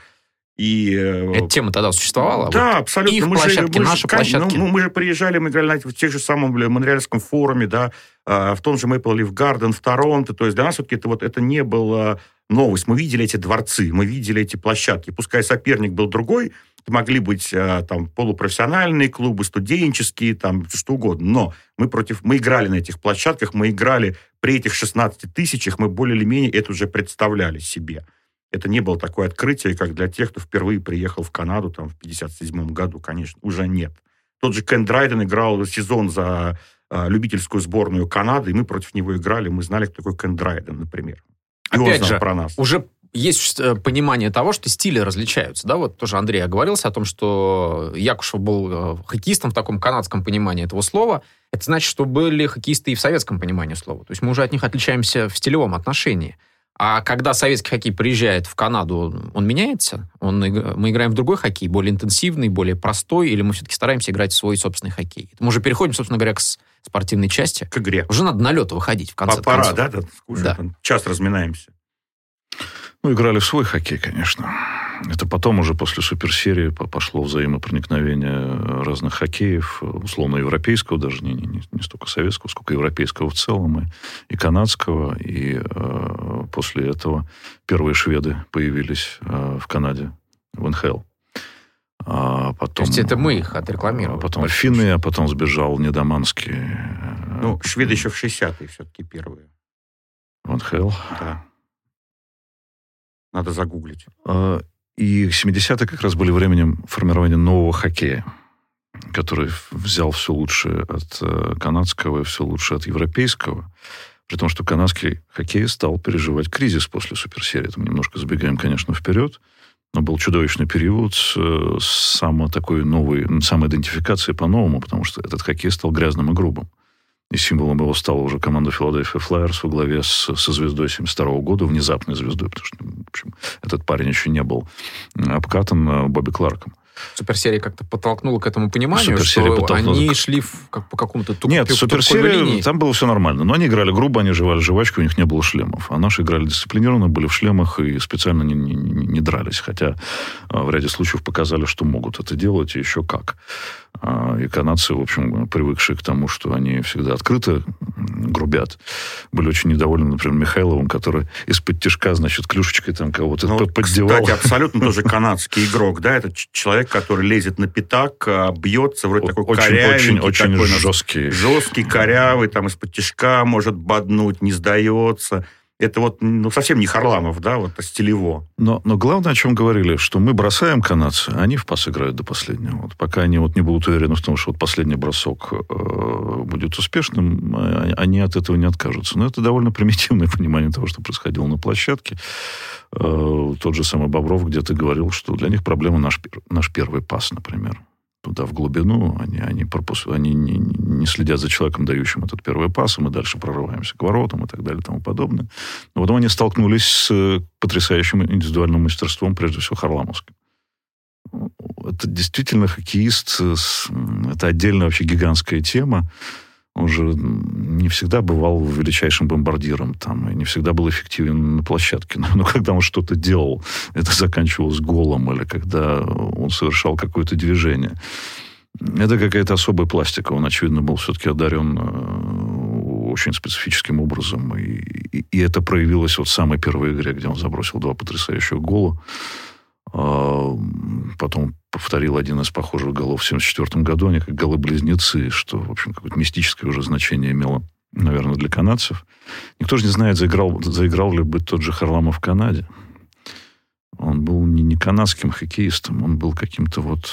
И, э, Эта тема тогда существовала? Да, вот. абсолютно. Их мы площадки, же, мы наши же, площадки. Ну, мы же приезжали, мы играли в тех же самом Монреальском форуме, да, э, в том же Maple Leaf Garden в Торонто. То есть для нас все-таки это, вот, это не было новость. Мы видели эти дворцы, мы видели эти площадки. Пускай соперник был другой, могли быть э, там полупрофессиональные клубы, студенческие, там что угодно. Но мы против, мы играли на этих площадках, мы играли при этих 16 тысячах, мы более или менее это уже представляли себе. Это не было такое открытие, как для тех, кто впервые приехал в Канаду там, в 57 году, конечно, уже нет. Тот же Кен Драйден играл сезон за э, любительскую сборную Канады, и мы против него играли, мы знали, кто такой Кен Драйден, например. Опять же, про нас. уже есть э, понимание того, что стили различаются. Да? Вот тоже Андрей оговорился о том, что Якушев был э, хоккеистом в таком канадском понимании этого слова. Это значит, что были хоккеисты и в советском понимании слова. То есть мы уже от них отличаемся в стилевом отношении. А когда советский хоккей приезжает в Канаду, он меняется? Он, мы играем в другой хоккей, более интенсивный, более простой, или мы все-таки стараемся играть в свой собственный хоккей? Мы уже переходим, собственно говоря, к спортивной части. К игре. Уже надо на лед выходить в конце Пора, концов. да? да? Уже да. Час разминаемся. Ну, играли в свой хоккей, конечно. Это потом уже после суперсерии пошло взаимопроникновение разных хоккеев, условно европейского, даже не, не, не столько советского, сколько европейского в целом, и, и канадского. И э, после этого первые шведы появились э, в Канаде, в НХЛ. А потом, То есть это мы их отрекламировали? А потом финны, а потом сбежал Недоманский. Ну, шведы еще в 60-е все-таки первые. В НХЛ? Да. Надо загуглить. А, и 70-е как раз были временем формирования нового хоккея, который взял все лучшее от э, канадского и все лучшее от европейского. При том, что канадский хоккей стал переживать кризис после суперсерии. Мы немножко забегаем, конечно, вперед. Но был чудовищный период с, с самой такой новой, самоидентификацией по-новому, потому что этот хоккей стал грязным и грубым. И символом его стала уже команда Филадельфия Флайерс во главе с, со звездой 72 года, внезапной звездой, потому что, в общем, этот парень еще не был обкатан э, Бобби Кларком. Суперсерия как-то подтолкнула к этому пониманию, суперсерия что они к... шли в, как, по какому-то тук, Нет, суперсерия, там было все нормально. Но они играли грубо, они жевали жвачку, у них не было шлемов. А наши играли дисциплинированно, были в шлемах и специально не, не, не дрались. Хотя а, в ряде случаев показали, что могут это делать, и еще как. А, и канадцы, в общем, привыкшие к тому, что они всегда открыто грубят, были очень недовольны, например, Михайловым, который из-под тяжка, значит, клюшечкой там кого-то ну, поддевал. Кстати, абсолютно тоже канадский игрок, да, это человек, который лезет на пятак, а, бьется, вроде такой очень, корявенький. Очень, очень жесткий. Жесткий, корявый, там из-под тяжка может боднуть, не сдается это вот ну, совсем не Харламов, да, вот а стилево. Но, но главное, о чем говорили, что мы бросаем канадцы, а они в пас играют до последнего. Вот пока они вот не будут уверены в том, что вот последний бросок э, будет успешным, а, они от этого не откажутся. Но это довольно примитивное понимание того, что происходило на площадке. Э, тот же самый Бобров где-то говорил, что для них проблема наш, наш первый пас, например туда в глубину, они, они, пропуск... они не, не следят за человеком, дающим этот первый пас, и мы дальше прорываемся к воротам и так далее и тому подобное. Но потом они столкнулись с э, потрясающим индивидуальным мастерством, прежде всего, Харламовским. Это действительно хоккеист, это отдельная вообще гигантская тема он же не всегда бывал величайшим бомбардиром, там, и не всегда был эффективен на площадке. Но, но когда он что-то делал, это заканчивалось голом, или когда он совершал какое-то движение. Это какая-то особая пластика. Он, очевидно, был все-таки одарен э, очень специфическим образом. И, и, и это проявилось вот в самой первой игре, где он забросил два потрясающих гола. А, потом повторил один из похожих голов в 1974 году. Они как голы-близнецы, что, в общем, какое-то мистическое уже значение имело, наверное, для канадцев. Никто же не знает, заиграл, заиграл ли бы тот же Харламов в Канаде. Он был не, не канадским хоккеистом, он был каким-то вот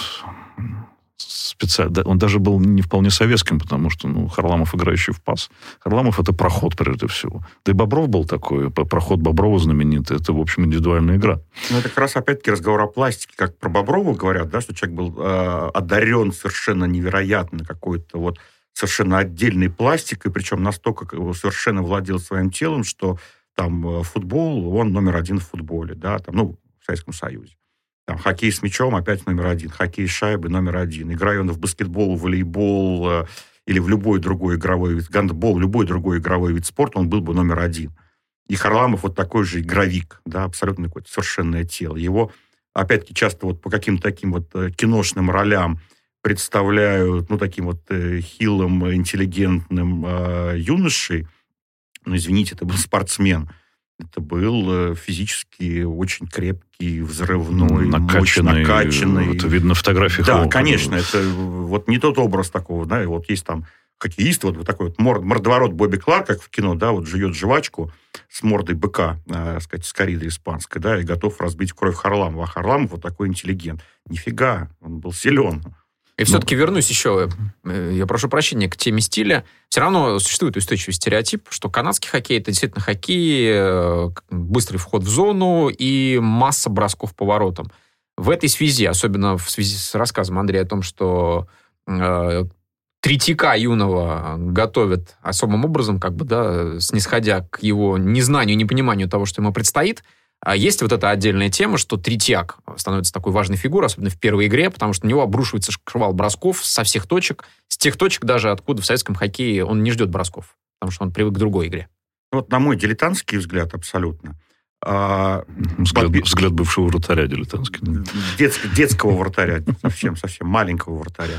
специально. Он даже был не вполне советским, потому что ну, Харламов играющий в пас. Харламов это проход прежде всего. Да и Бобров был такой. Проход Боброва знаменитый. Это, в общем, индивидуальная игра. Ну, это как раз опять-таки разговор о пластике. Как про Боброва говорят, да, что человек был э, одарен совершенно невероятно какой-то вот совершенно отдельной пластикой, причем настолько совершенно владел своим телом, что там э, футбол, он номер один в футболе, да, там, ну, в Советском Союзе. Там, хоккей с мячом опять номер один, хоккей с шайбой номер один. Играя он в баскетбол, волейбол э, или в любой другой игровой вид, гандбол, любой другой игровой вид спорта, он был бы номер один. И Харламов вот такой же игровик, да, абсолютно какое-то совершенное тело. Его, опять-таки, часто вот по каким-то таким вот э, киношным ролям представляют, ну, таким вот э, хилым, интеллигентным э, юношей. Ну, извините, это был спортсмен. Это был э, физически очень крепкий, взрывной, накачанный. накачанный. Это видно на фотографиях. Да, его, конечно. Это вот не тот образ такого, да, вот есть там хоккеист, вот, вот такой вот мордоворот Бобби Кларк, как в кино, да, вот жует жвачку с мордой быка, э, сказать, с коридой испанской, да, и готов разбить кровь Харламова. А Харламов вот такой интеллигент. Нифига, он был силен. И все-таки ну, вернусь еще, э, я прошу прощения, к теме стиля. Все равно существует устойчивый стереотип, что канадский хоккей это действительно хоккей, э, быстрый вход в зону и масса бросков по воротам. В этой связи, особенно в связи с рассказом Андрея о том, что э, Третьяка юного готовят особым образом, как бы, да, снисходя к его незнанию, непониманию того, что ему предстоит – а есть вот эта отдельная тема, что Третьяк становится такой важной фигурой, особенно в первой игре, потому что на него обрушивается шквал бросков со всех точек, с тех точек даже, откуда в советском хоккее он не ждет бросков, потому что он привык к другой игре. Вот на мой дилетантский взгляд абсолютно. А, взгляд, подби... взгляд бывшего вратаря дилетантский. Детск, детского вратаря, совсем-совсем маленького вратаря.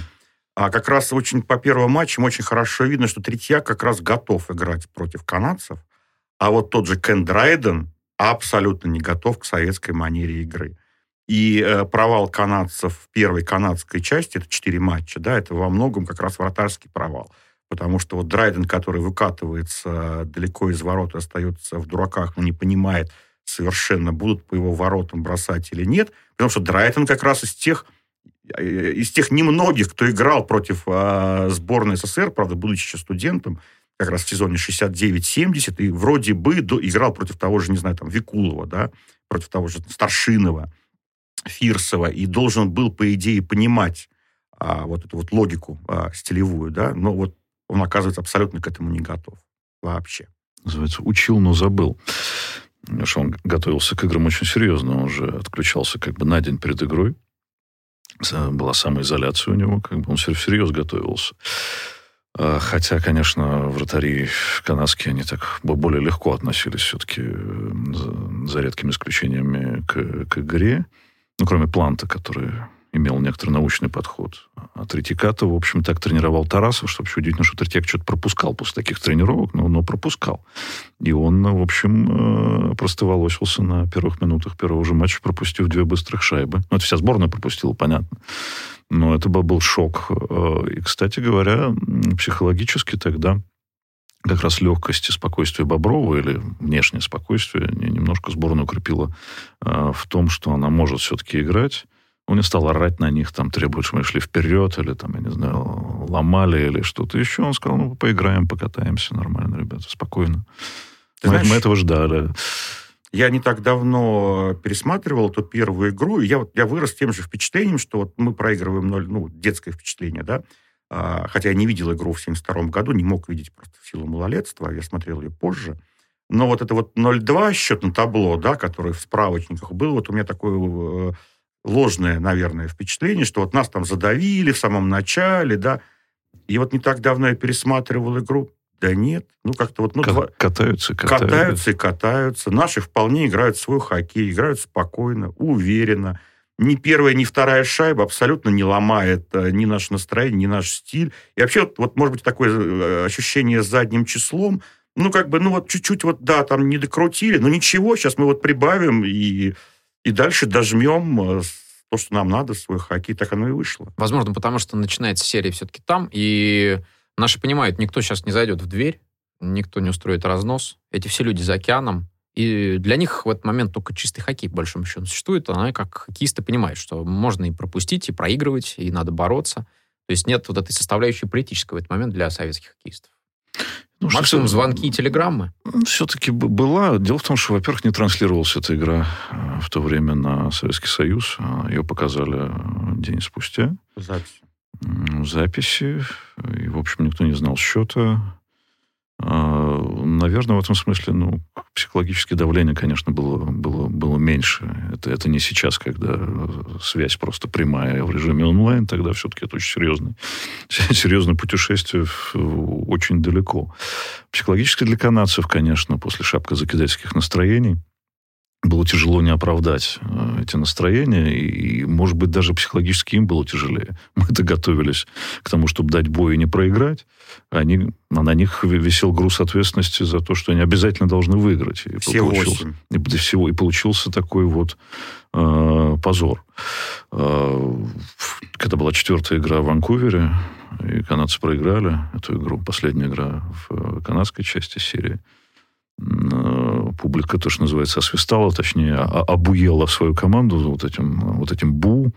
А как раз очень по первым матчам очень хорошо видно, что Третьяк как раз готов играть против канадцев. А вот тот же Кен Драйден, абсолютно не готов к советской манере игры. И э, провал канадцев в первой канадской части, это четыре матча, да, это во многом как раз вратарский провал. Потому что вот Драйден, который выкатывается далеко из ворот и остается в дураках, но не понимает совершенно, будут по его воротам бросать или нет. Потому что Драйден как раз из тех, э, из тех немногих, кто играл против э, сборной СССР, правда, будучи еще студентом, как раз в сезоне 69-70, и вроде бы до, играл против того же, не знаю, там, Викулова, да, против того же Старшинова, Фирсова, и должен был, по идее, понимать а, вот эту вот логику а, стилевую, да, но вот он, оказывается, абсолютно к этому не готов вообще. Называется «учил, но забыл». Что он готовился к играм очень серьезно, он же отключался как бы на день перед игрой, была самоизоляция у него, как бы он всерьез готовился. А, хотя, конечно, вратари канадские, они так более легко относились все-таки, за редкими исключениями, к, к игре. Ну, кроме Планта, который имел некоторый научный подход. А Третьяка-то, в общем, так тренировал Тарасов, что вообще удивительно, что Третьяк что-то пропускал после таких тренировок, но, но пропускал. И он, в общем, э, просто волосился на первых минутах первого же матча, пропустив две быстрых шайбы. Ну, это вся сборная пропустила, понятно. Но это был шок. Э, и, кстати говоря, психологически тогда как раз легкость и спокойствие Боброва, или внешнее спокойствие, немножко сборную укрепило э, в том, что она может все-таки играть. Он не стал орать на них, там, требовать, чтобы мы шли вперед, или, там, я не знаю, ломали, или что-то еще. Он сказал, ну, поиграем, покатаемся нормально, ребята, спокойно. мы, знаешь, мы этого ждали. Я не так давно пересматривал эту первую игру, и я, я вырос тем же впечатлением, что вот мы проигрываем 0, ну, детское впечатление, да, а, хотя я не видел игру в 72 году, не мог видеть просто в силу малолетства, я смотрел ее позже. Но вот это вот 0-2 счет на табло, да, который в справочниках был, вот у меня такое э, ложное, наверное, впечатление, что вот нас там задавили в самом начале, да. И вот не так давно я пересматривал игру. Да нет, ну как-то вот... Ну, два... Катаются, катаются. Катаются и катаются. Наши вполне играют свой хоккей, играют спокойно, уверенно. Ни первая, ни вторая шайба абсолютно не ломает э, ни наше настроение, ни наш стиль. И вообще, вот, вот может быть, такое э, ощущение с задним числом, ну, как бы, ну, вот чуть-чуть вот, да, там не докрутили, но ничего, сейчас мы вот прибавим и и дальше дожмем э, то, что нам надо, свой хоккей, так оно и вышло. Возможно, потому что начинается серия все-таки там, и наши понимают, никто сейчас не зайдет в дверь, никто не устроит разнос. Эти все люди за океаном, и для них в этот момент только чистый хоккей, по большому счету, существует. Она как хоккеисты понимают, что можно и пропустить, и проигрывать, и надо бороться. То есть нет вот этой составляющей политической в этот момент для советских хоккеистов. Ну, Максимум что- звонки и телеграммы. Все-таки была. Дело в том, что, во-первых, не транслировалась эта игра э, в то время на Советский Союз. А Ее показали э, день спустя. Запись. Записи. И, в общем, никто не знал счета. А, Наверное, в этом смысле, ну, психологическое давление, конечно, было, было, было меньше. Это, это не сейчас, когда э, связь просто прямая в режиме онлайн. Тогда все-таки это очень серьезное, серьезное путешествие очень далеко. Психологически для канадцев, конечно, после шапкозакидательских настроений было тяжело не оправдать э, эти настроения, и, может быть, даже психологически им было тяжелее. Мы-то готовились к тому, чтобы дать бой и не проиграть, а они, а на них ви- висел груз ответственности за то, что они обязательно должны выиграть. И Все получился- восемь. и, да всего, и получился такой вот э, позор. Э, когда была четвертая игра в Ванкувере, и канадцы проиграли эту игру, последняя игра в э, канадской части серии, э, публика, то, что называется, освистала, точнее, а- обуела свою команду вот этим, вот этим бу.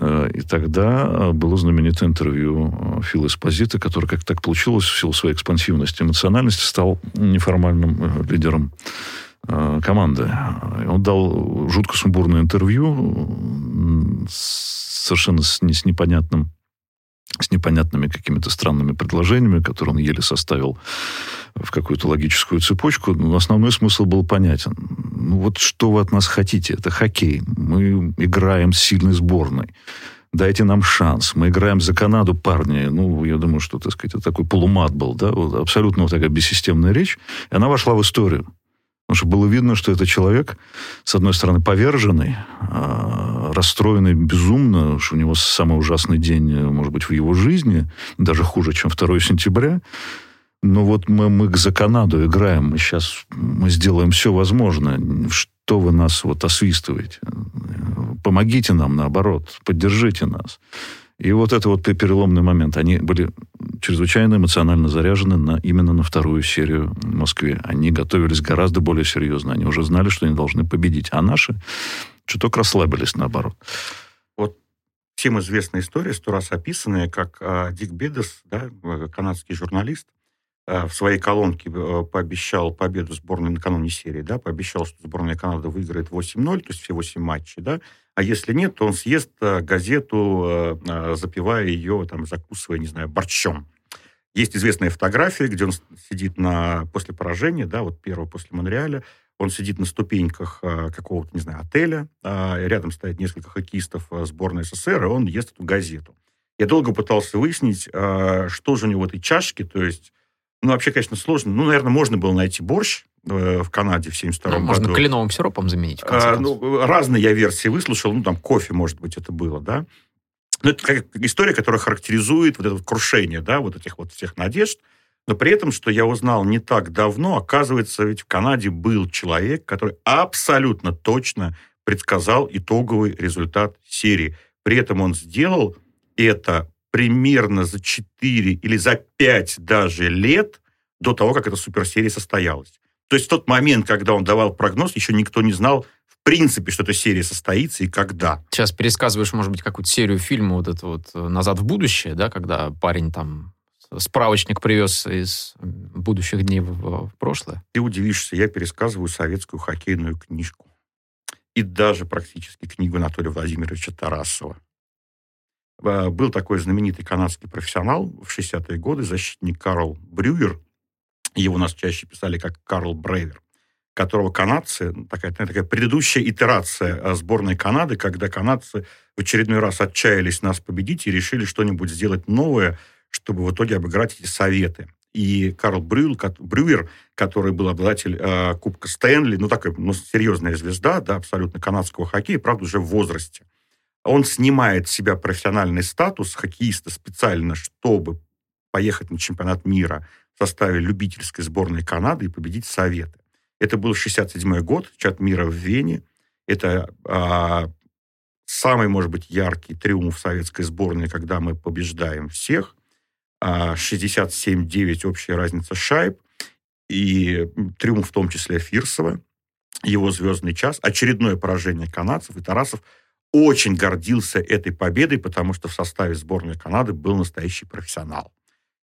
Э, И тогда э, было знаменитое интервью э, Фила Эспозита, который, как так получилось, в силу своей экспансивности эмоциональности, стал неформальным лидером команды. Он дал жутко сумбурное интервью, совершенно с, не- с непонятным с непонятными какими-то странными предложениями, которые он еле составил в какую-то логическую цепочку. Но основной смысл был понятен. Ну вот что вы от нас хотите? Это хоккей. Мы играем с сильной сборной. Дайте нам шанс. Мы играем за Канаду, парни. Ну, я думаю, что, так сказать, это такой полумат был, да, вот абсолютно вот такая бессистемная речь. И она вошла в историю. Потому что было видно, что это человек, с одной стороны, поверженный, а, расстроенный безумно, что у него самый ужасный день, э, может быть, в его жизни, даже хуже, чем 2 сентября. Но вот мы, мы за Канаду играем, мы сейчас мы сделаем все возможное. Что вы нас вот освистываете? Помогите нам, наоборот, поддержите нас. И вот это вот переломный момент. Они были чрезвычайно эмоционально заряжены на, именно на вторую серию в Москве. Они готовились гораздо более серьезно. Они уже знали, что они должны победить. А наши чуток расслабились, наоборот. Всем известная история, сто раз описанная, как а, Дик Бедес, да, э, канадский журналист, в своей колонке э, пообещал победу сборной накануне серии, да, пообещал, что сборная Канады выиграет 8-0, то есть все 8 матчей, да, а если нет, то он съест э, газету, э, э, запивая ее, там, закусывая, не знаю, борщом. Есть известная фотография, где он сидит на, после поражения, да, вот первого после Монреаля, он сидит на ступеньках э, какого-то, не знаю, отеля, а рядом стоит несколько хоккеистов э, сборной СССР, и он ест эту газету. Я долго пытался выяснить, э, что же у него в этой чашке, то есть, ну, вообще, конечно, сложно. Ну, наверное, можно было найти борщ э, в Канаде в 72 Ну, можно году. кленовым сиропом заменить, А, ну, разные я версии выслушал, ну, там, кофе, может быть, это было, да. Но это как история, которая характеризует вот это вот крушение, да, вот этих вот всех надежд. Но при этом, что я узнал не так давно, оказывается, ведь в Канаде был человек, который абсолютно точно предсказал итоговый результат серии. При этом он сделал это примерно за 4 или за 5 даже лет до того, как эта суперсерия состоялась. То есть в тот момент, когда он давал прогноз, еще никто не знал, в принципе, что эта серия состоится и когда. Сейчас пересказываешь, может быть, какую-то серию фильма вот это вот э, «Назад в будущее», да, когда парень там справочник привез из будущих дней в, в прошлое. Ты удивишься, я пересказываю советскую хоккейную книжку. И даже практически книгу Анатолия Владимировича Тарасова. Э, Был такой знаменитый канадский профессионал в 60-е годы, защитник Карл Брюер. Его нас чаще писали как Карл Брейвер которого канадцы, такая, такая предыдущая итерация э, сборной Канады, когда канадцы в очередной раз отчаялись нас победить и решили что-нибудь сделать новое, чтобы в итоге обыграть эти советы. И Карл Брюл, Брюер, который был обладатель э, Кубка Стэнли, ну, такая ну, серьезная звезда, да, абсолютно канадского хоккея, правда, уже в возрасте. Он снимает с себя профессиональный статус хоккеиста специально, чтобы поехать на чемпионат мира в составе любительской сборной Канады и победить Советы. Это был 67 год, чемпионат мира в Вене. Это а, самый, может быть, яркий триумф советской сборной, когда мы побеждаем всех. А, 67-9 общая разница шайб. И триумф в том числе Фирсова, его звездный час, очередное поражение канадцев. И Тарасов очень гордился этой победой, потому что в составе сборной Канады был настоящий профессионал.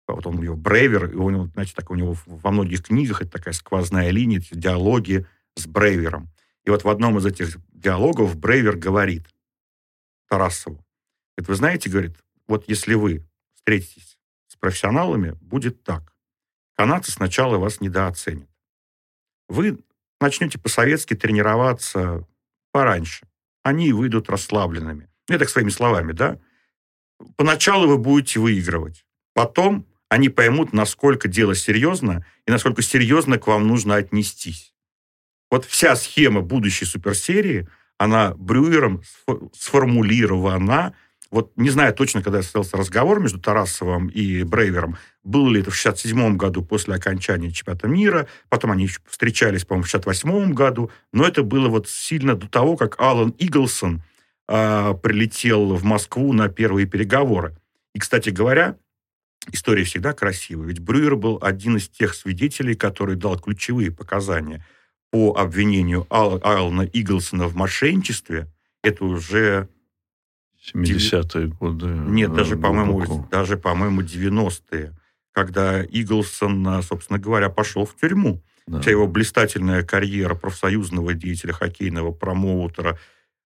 Вот он у него Брейвер, и у него, знаете, так у него во многих книгах это такая сквозная линия, диалоги с Брейвером. И вот в одном из этих диалогов Брейвер говорит Тарасову, говорит, вы знаете, говорит, вот если вы встретитесь с профессионалами, будет так. Канадцы сначала вас недооценят. Вы начнете по-советски тренироваться пораньше. Они выйдут расслабленными. Ну, это своими словами, да? Поначалу вы будете выигрывать. Потом они поймут, насколько дело серьезно и насколько серьезно к вам нужно отнестись. Вот вся схема будущей суперсерии, она Брюером сформулирована вот не знаю точно, когда состоялся разговор между Тарасовым и Брейвером, было ли это в 67 году после окончания чемпионата мира, потом они еще встречались, по-моему, в 68 году, но это было вот сильно до того, как Алан Иглсон э, прилетел в Москву на первые переговоры. И, кстати говоря, история всегда красивая, ведь Брюер был один из тех свидетелей, который дал ключевые показания по обвинению Ал- Алана Иглсона в мошенничестве. Это уже 70-е годы. Нет, даже, по-моему, даже, по-моему, 90-е, когда Иглсон, собственно говоря, пошел в тюрьму. Да. Вся его блистательная карьера профсоюзного деятеля, хоккейного промоутера,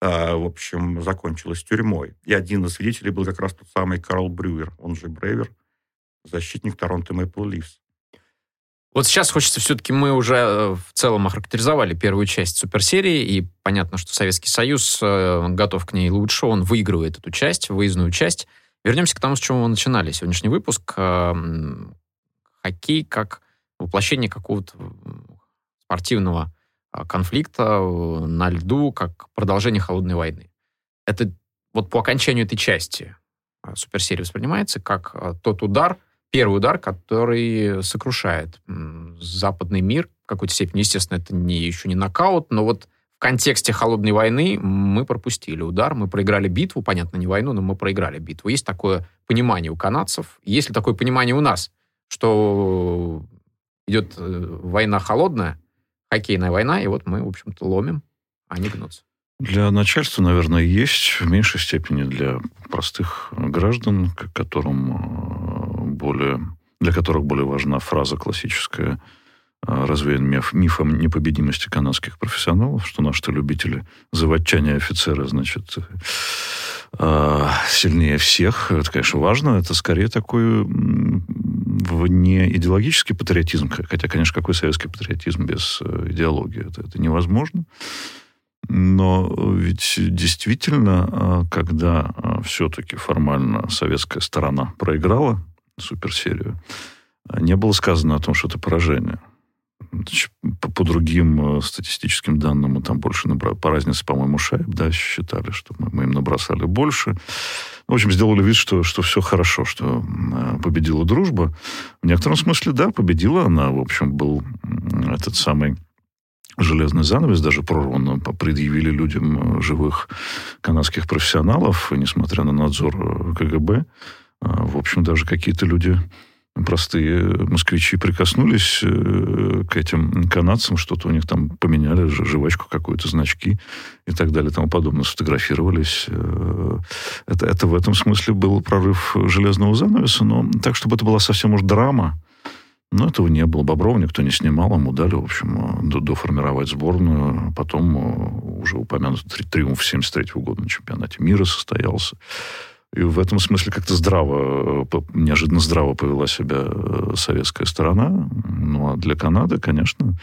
э, в общем, закончилась тюрьмой. И один из свидетелей был как раз тот самый Карл Брюер, он же Брейвер, защитник Торонто Мэпл Ливс. Вот сейчас хочется все-таки, мы уже э, в целом охарактеризовали первую часть суперсерии, и понятно, что Советский Союз э, готов к ней лучше, он выигрывает эту часть, выездную часть. Вернемся к тому, с чего мы начинали сегодняшний выпуск. Э, хоккей как воплощение какого-то спортивного конфликта на льду, как продолжение холодной войны. Это вот по окончанию этой части суперсерии воспринимается как тот удар, первый удар, который сокрушает западный мир в какой-то степени. Естественно, это не, еще не нокаут, но вот в контексте холодной войны мы пропустили удар, мы проиграли битву, понятно, не войну, но мы проиграли битву. Есть такое понимание у канадцев, есть ли такое понимание у нас, что идет э, война холодная, хоккейная война, и вот мы, в общем-то, ломим, а они гнутся. Для начальства, наверное, есть, в меньшей степени для простых граждан, к которым э, более, для которых более важна фраза классическая э, развеян миф, мифом непобедимости канадских профессионалов, что наши любители заводчане офицеры, значит, э, сильнее всех. Это, конечно, важно. Это скорее такой не идеологический патриотизм, хотя, конечно, какой советский патриотизм без идеологии? Это, это невозможно. Но ведь действительно, а, когда а, все-таки формально советская сторона проиграла суперсерию, а, не было сказано о том, что это поражение. По, по другим статистическим данным, мы там больше набрали, по разнице, по-моему, шайб, да, считали, что мы, мы им набросали больше. В общем, сделали вид, что, что все хорошо, что победила дружба. В некотором смысле, да, победила она. В общем, был этот самый железный занавес даже прорван, предъявили людям э, живых канадских профессионалов, несмотря на надзор э, КГБ, э, в общем, даже какие-то люди простые москвичи прикоснулись к этим канадцам, что-то у них там поменяли, жвачку какую-то, значки и так далее тому подобное, сфотографировались. Это, это в этом смысле был прорыв железного занавеса, но так, чтобы это была совсем уж драма, но этого не было. Боброва никто не снимал, ему дали, в общем, э, доформировать сборную. Потом э, уже упомянутый триумф 73 года на чемпионате мира состоялся. И в этом смысле как-то здраво, э, неожиданно здраво повела себя советская сторона. Ну, а для Канады, конечно,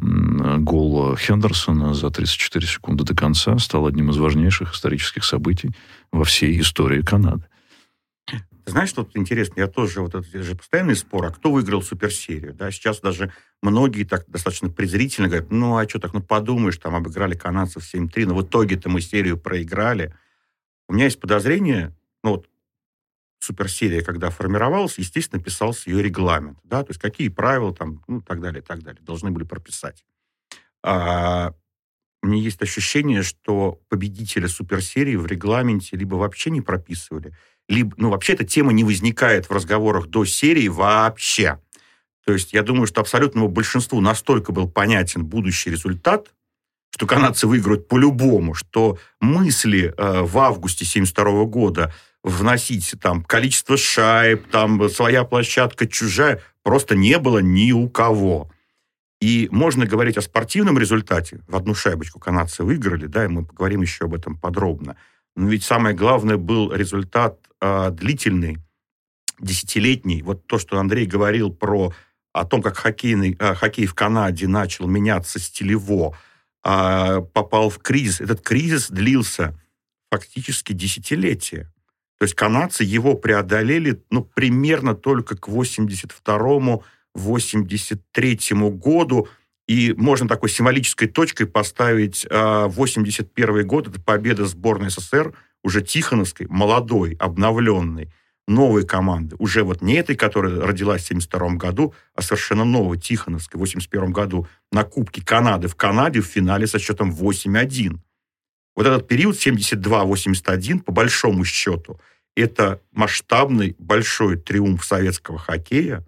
гол Хендерсона за 34 секунды до конца стал одним из важнейших исторических событий во всей истории Канады. Знаешь, что интересно? Я тоже, вот это же постоянный спор, а кто выиграл суперсерию? Да? Сейчас даже многие так достаточно презрительно говорят, ну, а что так, ну, подумаешь, там, обыграли канадцев 7-3, но в итоге-то мы серию проиграли. У меня есть подозрение, ну, вот, суперсерия, когда формировалась, естественно, писался ее регламент, да, то есть какие правила там, ну, так далее, так далее, должны были прописать. А, мне есть ощущение, что победителя суперсерии в регламенте либо вообще не прописывали, либо, ну, вообще эта тема не возникает в разговорах до серии вообще. То есть я думаю, что абсолютному большинству настолько был понятен будущий результат, что канадцы выиграют по-любому, что мысли э, в августе 72 года вносить там количество шайб, там своя площадка, чужая, просто не было ни у кого. И можно говорить о спортивном результате. В одну шайбочку канадцы выиграли, да, и мы поговорим еще об этом подробно. Но ведь самое главное был результат э, длительный, десятилетний. Вот то, что Андрей говорил про о том, как хоккейный, э, хоккей в Канаде начал меняться стилево, э, попал в кризис. Этот кризис длился фактически десятилетия. То есть канадцы его преодолели ну, примерно только к 82-му 1983 году, и можно такой символической точкой поставить 81 а, год, это победа сборной СССР, уже Тихоновской, молодой, обновленной, новой команды. Уже вот не этой, которая родилась в 72 году, а совершенно новой, Тихоновской, в 81 году на Кубке Канады в Канаде в финале со счетом 8-1. Вот этот период 72-81, по большому счету, это масштабный большой триумф советского хоккея,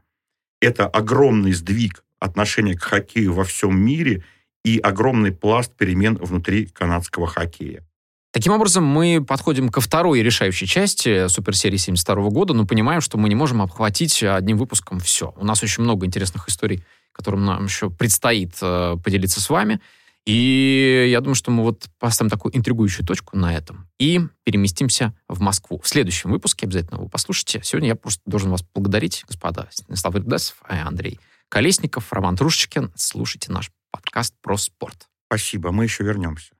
это огромный сдвиг отношения к хоккею во всем мире и огромный пласт перемен внутри канадского хоккея. Таким образом, мы подходим ко второй решающей части суперсерии 72 года, но понимаем, что мы не можем обхватить одним выпуском все. У нас очень много интересных историй, которым нам еще предстоит э, поделиться с вами. И я думаю, что мы вот поставим такую интригующую точку на этом и переместимся в Москву. В следующем выпуске обязательно вы послушайте. Сегодня я просто должен вас благодарить, господа Станислав Ирдасов и Андрей Колесников, Роман Трушечкин. Слушайте наш подкаст про спорт. Спасибо, мы еще вернемся.